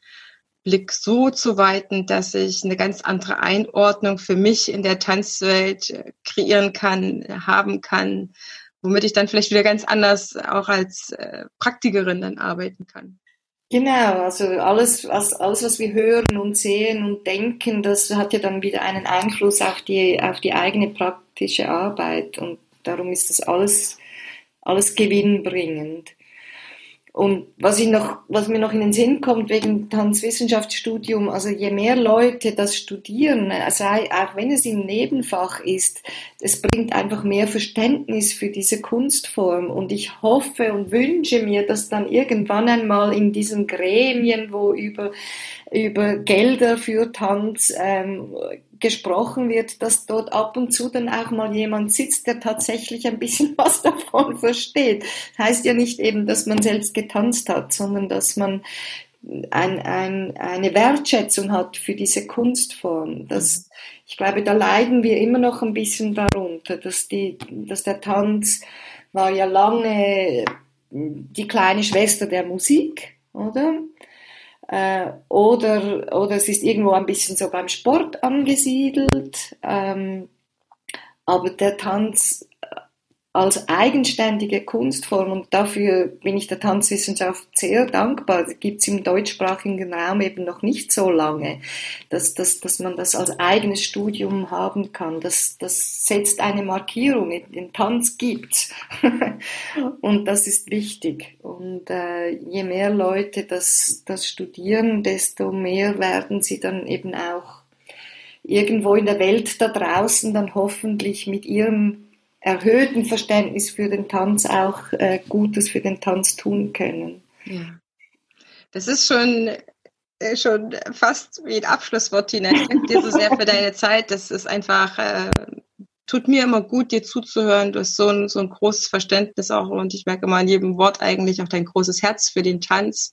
Blick so zu weiten, dass ich eine ganz andere Einordnung für mich in der Tanzwelt kreieren kann, haben kann, womit ich dann vielleicht wieder ganz anders auch als äh, Praktikerin dann arbeiten kann. Genau, also alles, was, alles, was wir hören und sehen und denken, das hat ja dann wieder einen Einfluss auf die, auf die eigene praktische Arbeit und darum ist das alles, alles gewinnbringend. Und was ich noch, was mir noch in den Sinn kommt wegen Tanzwissenschaftsstudium, also je mehr Leute das studieren, sei, auch wenn es im Nebenfach ist, es bringt einfach mehr Verständnis für diese Kunstform. Und ich hoffe und wünsche mir, dass dann irgendwann einmal in diesen Gremien, wo über über Gelder für Tanz ähm, gesprochen wird, dass dort ab und zu dann auch mal jemand sitzt, der tatsächlich ein bisschen was davon versteht. Das heißt ja nicht eben, dass man selbst getanzt hat, sondern dass man ein, ein, eine Wertschätzung hat für diese Kunstform. Das, ich glaube, da leiden wir immer noch ein bisschen darunter, dass, die, dass der Tanz war ja lange die kleine Schwester der Musik, oder? Äh, oder, oder es ist irgendwo ein bisschen so beim Sport angesiedelt. Ähm, aber der Tanz als eigenständige Kunstform und dafür bin ich der Tanzwissenschaft sehr dankbar. Gibt es im deutschsprachigen Raum eben noch nicht so lange, dass, dass, dass man das als eigenes Studium haben kann. Das, das setzt eine Markierung, den Tanz gibt's und das ist wichtig. Und äh, je mehr Leute das, das studieren, desto mehr werden sie dann eben auch irgendwo in der Welt da draußen dann hoffentlich mit ihrem erhöhten Verständnis für den Tanz auch äh, Gutes für den Tanz tun können. Ja. Das ist schon, äh, schon fast wie ein Abschlusswort, Tina. Ich danke dir so sehr für deine Zeit. Das ist einfach, äh, tut mir immer gut, dir zuzuhören. Du hast so ein, so ein großes Verständnis auch und ich merke immer an jedem Wort eigentlich auch dein großes Herz für den Tanz.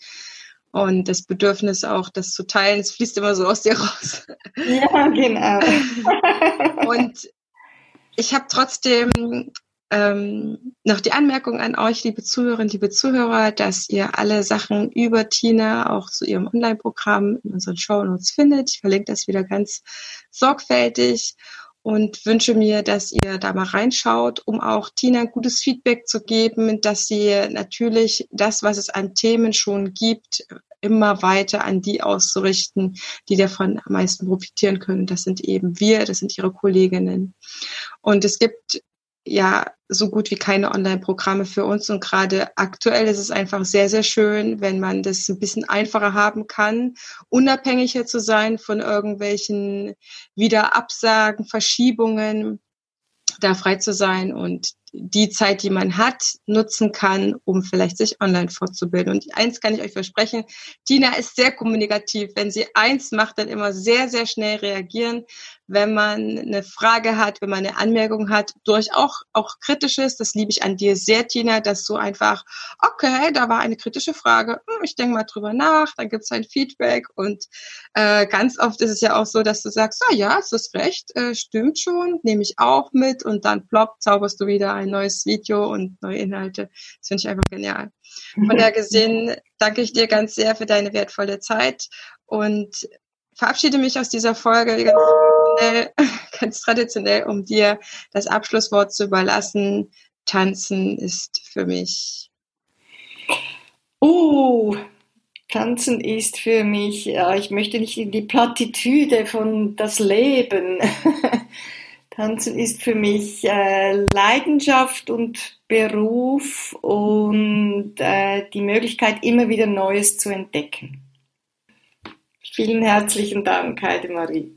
Und das Bedürfnis auch, das zu teilen, es fließt immer so aus dir raus. Ja, genau. und ich habe trotzdem ähm, noch die Anmerkung an euch, liebe Zuhörerinnen, liebe Zuhörer, dass ihr alle Sachen über Tina auch zu ihrem Online-Programm in unseren Show Notes findet. Ich verlinke das wieder ganz sorgfältig und wünsche mir, dass ihr da mal reinschaut, um auch Tina gutes Feedback zu geben, dass sie natürlich das, was es an Themen schon gibt, immer weiter an die auszurichten, die davon am meisten profitieren können. Das sind eben wir, das sind ihre Kolleginnen. Und es gibt ja so gut wie keine Online-Programme für uns. Und gerade aktuell ist es einfach sehr, sehr schön, wenn man das ein bisschen einfacher haben kann, unabhängiger zu sein von irgendwelchen Wiederabsagen, Verschiebungen, da frei zu sein und die Zeit, die man hat, nutzen kann, um vielleicht sich online fortzubilden. Und eins kann ich euch versprechen, Tina ist sehr kommunikativ. Wenn sie eins macht, dann immer sehr, sehr schnell reagieren wenn man eine Frage hat, wenn man eine Anmerkung hat, durch auch, auch kritisches, das liebe ich an dir sehr, Tina, dass du einfach, okay, da war eine kritische Frage, hm, ich denke mal drüber nach, dann gibt es ein Feedback und äh, ganz oft ist es ja auch so, dass du sagst, ah ja, es ist recht, äh, stimmt schon, nehme ich auch mit und dann plopp, zauberst du wieder ein neues Video und neue Inhalte. Das finde ich einfach genial. Von daher gesehen danke ich dir ganz sehr für deine wertvolle Zeit und verabschiede mich aus dieser Folge ganz traditionell, ganz traditionell, um dir das Abschlusswort zu überlassen. Tanzen ist für mich. Oh, Tanzen ist für mich, ja, ich möchte nicht in die Plattitüde von das Leben. Tanzen ist für mich äh, Leidenschaft und Beruf und äh, die Möglichkeit, immer wieder Neues zu entdecken. Vielen herzlichen Dank, Heidemarie.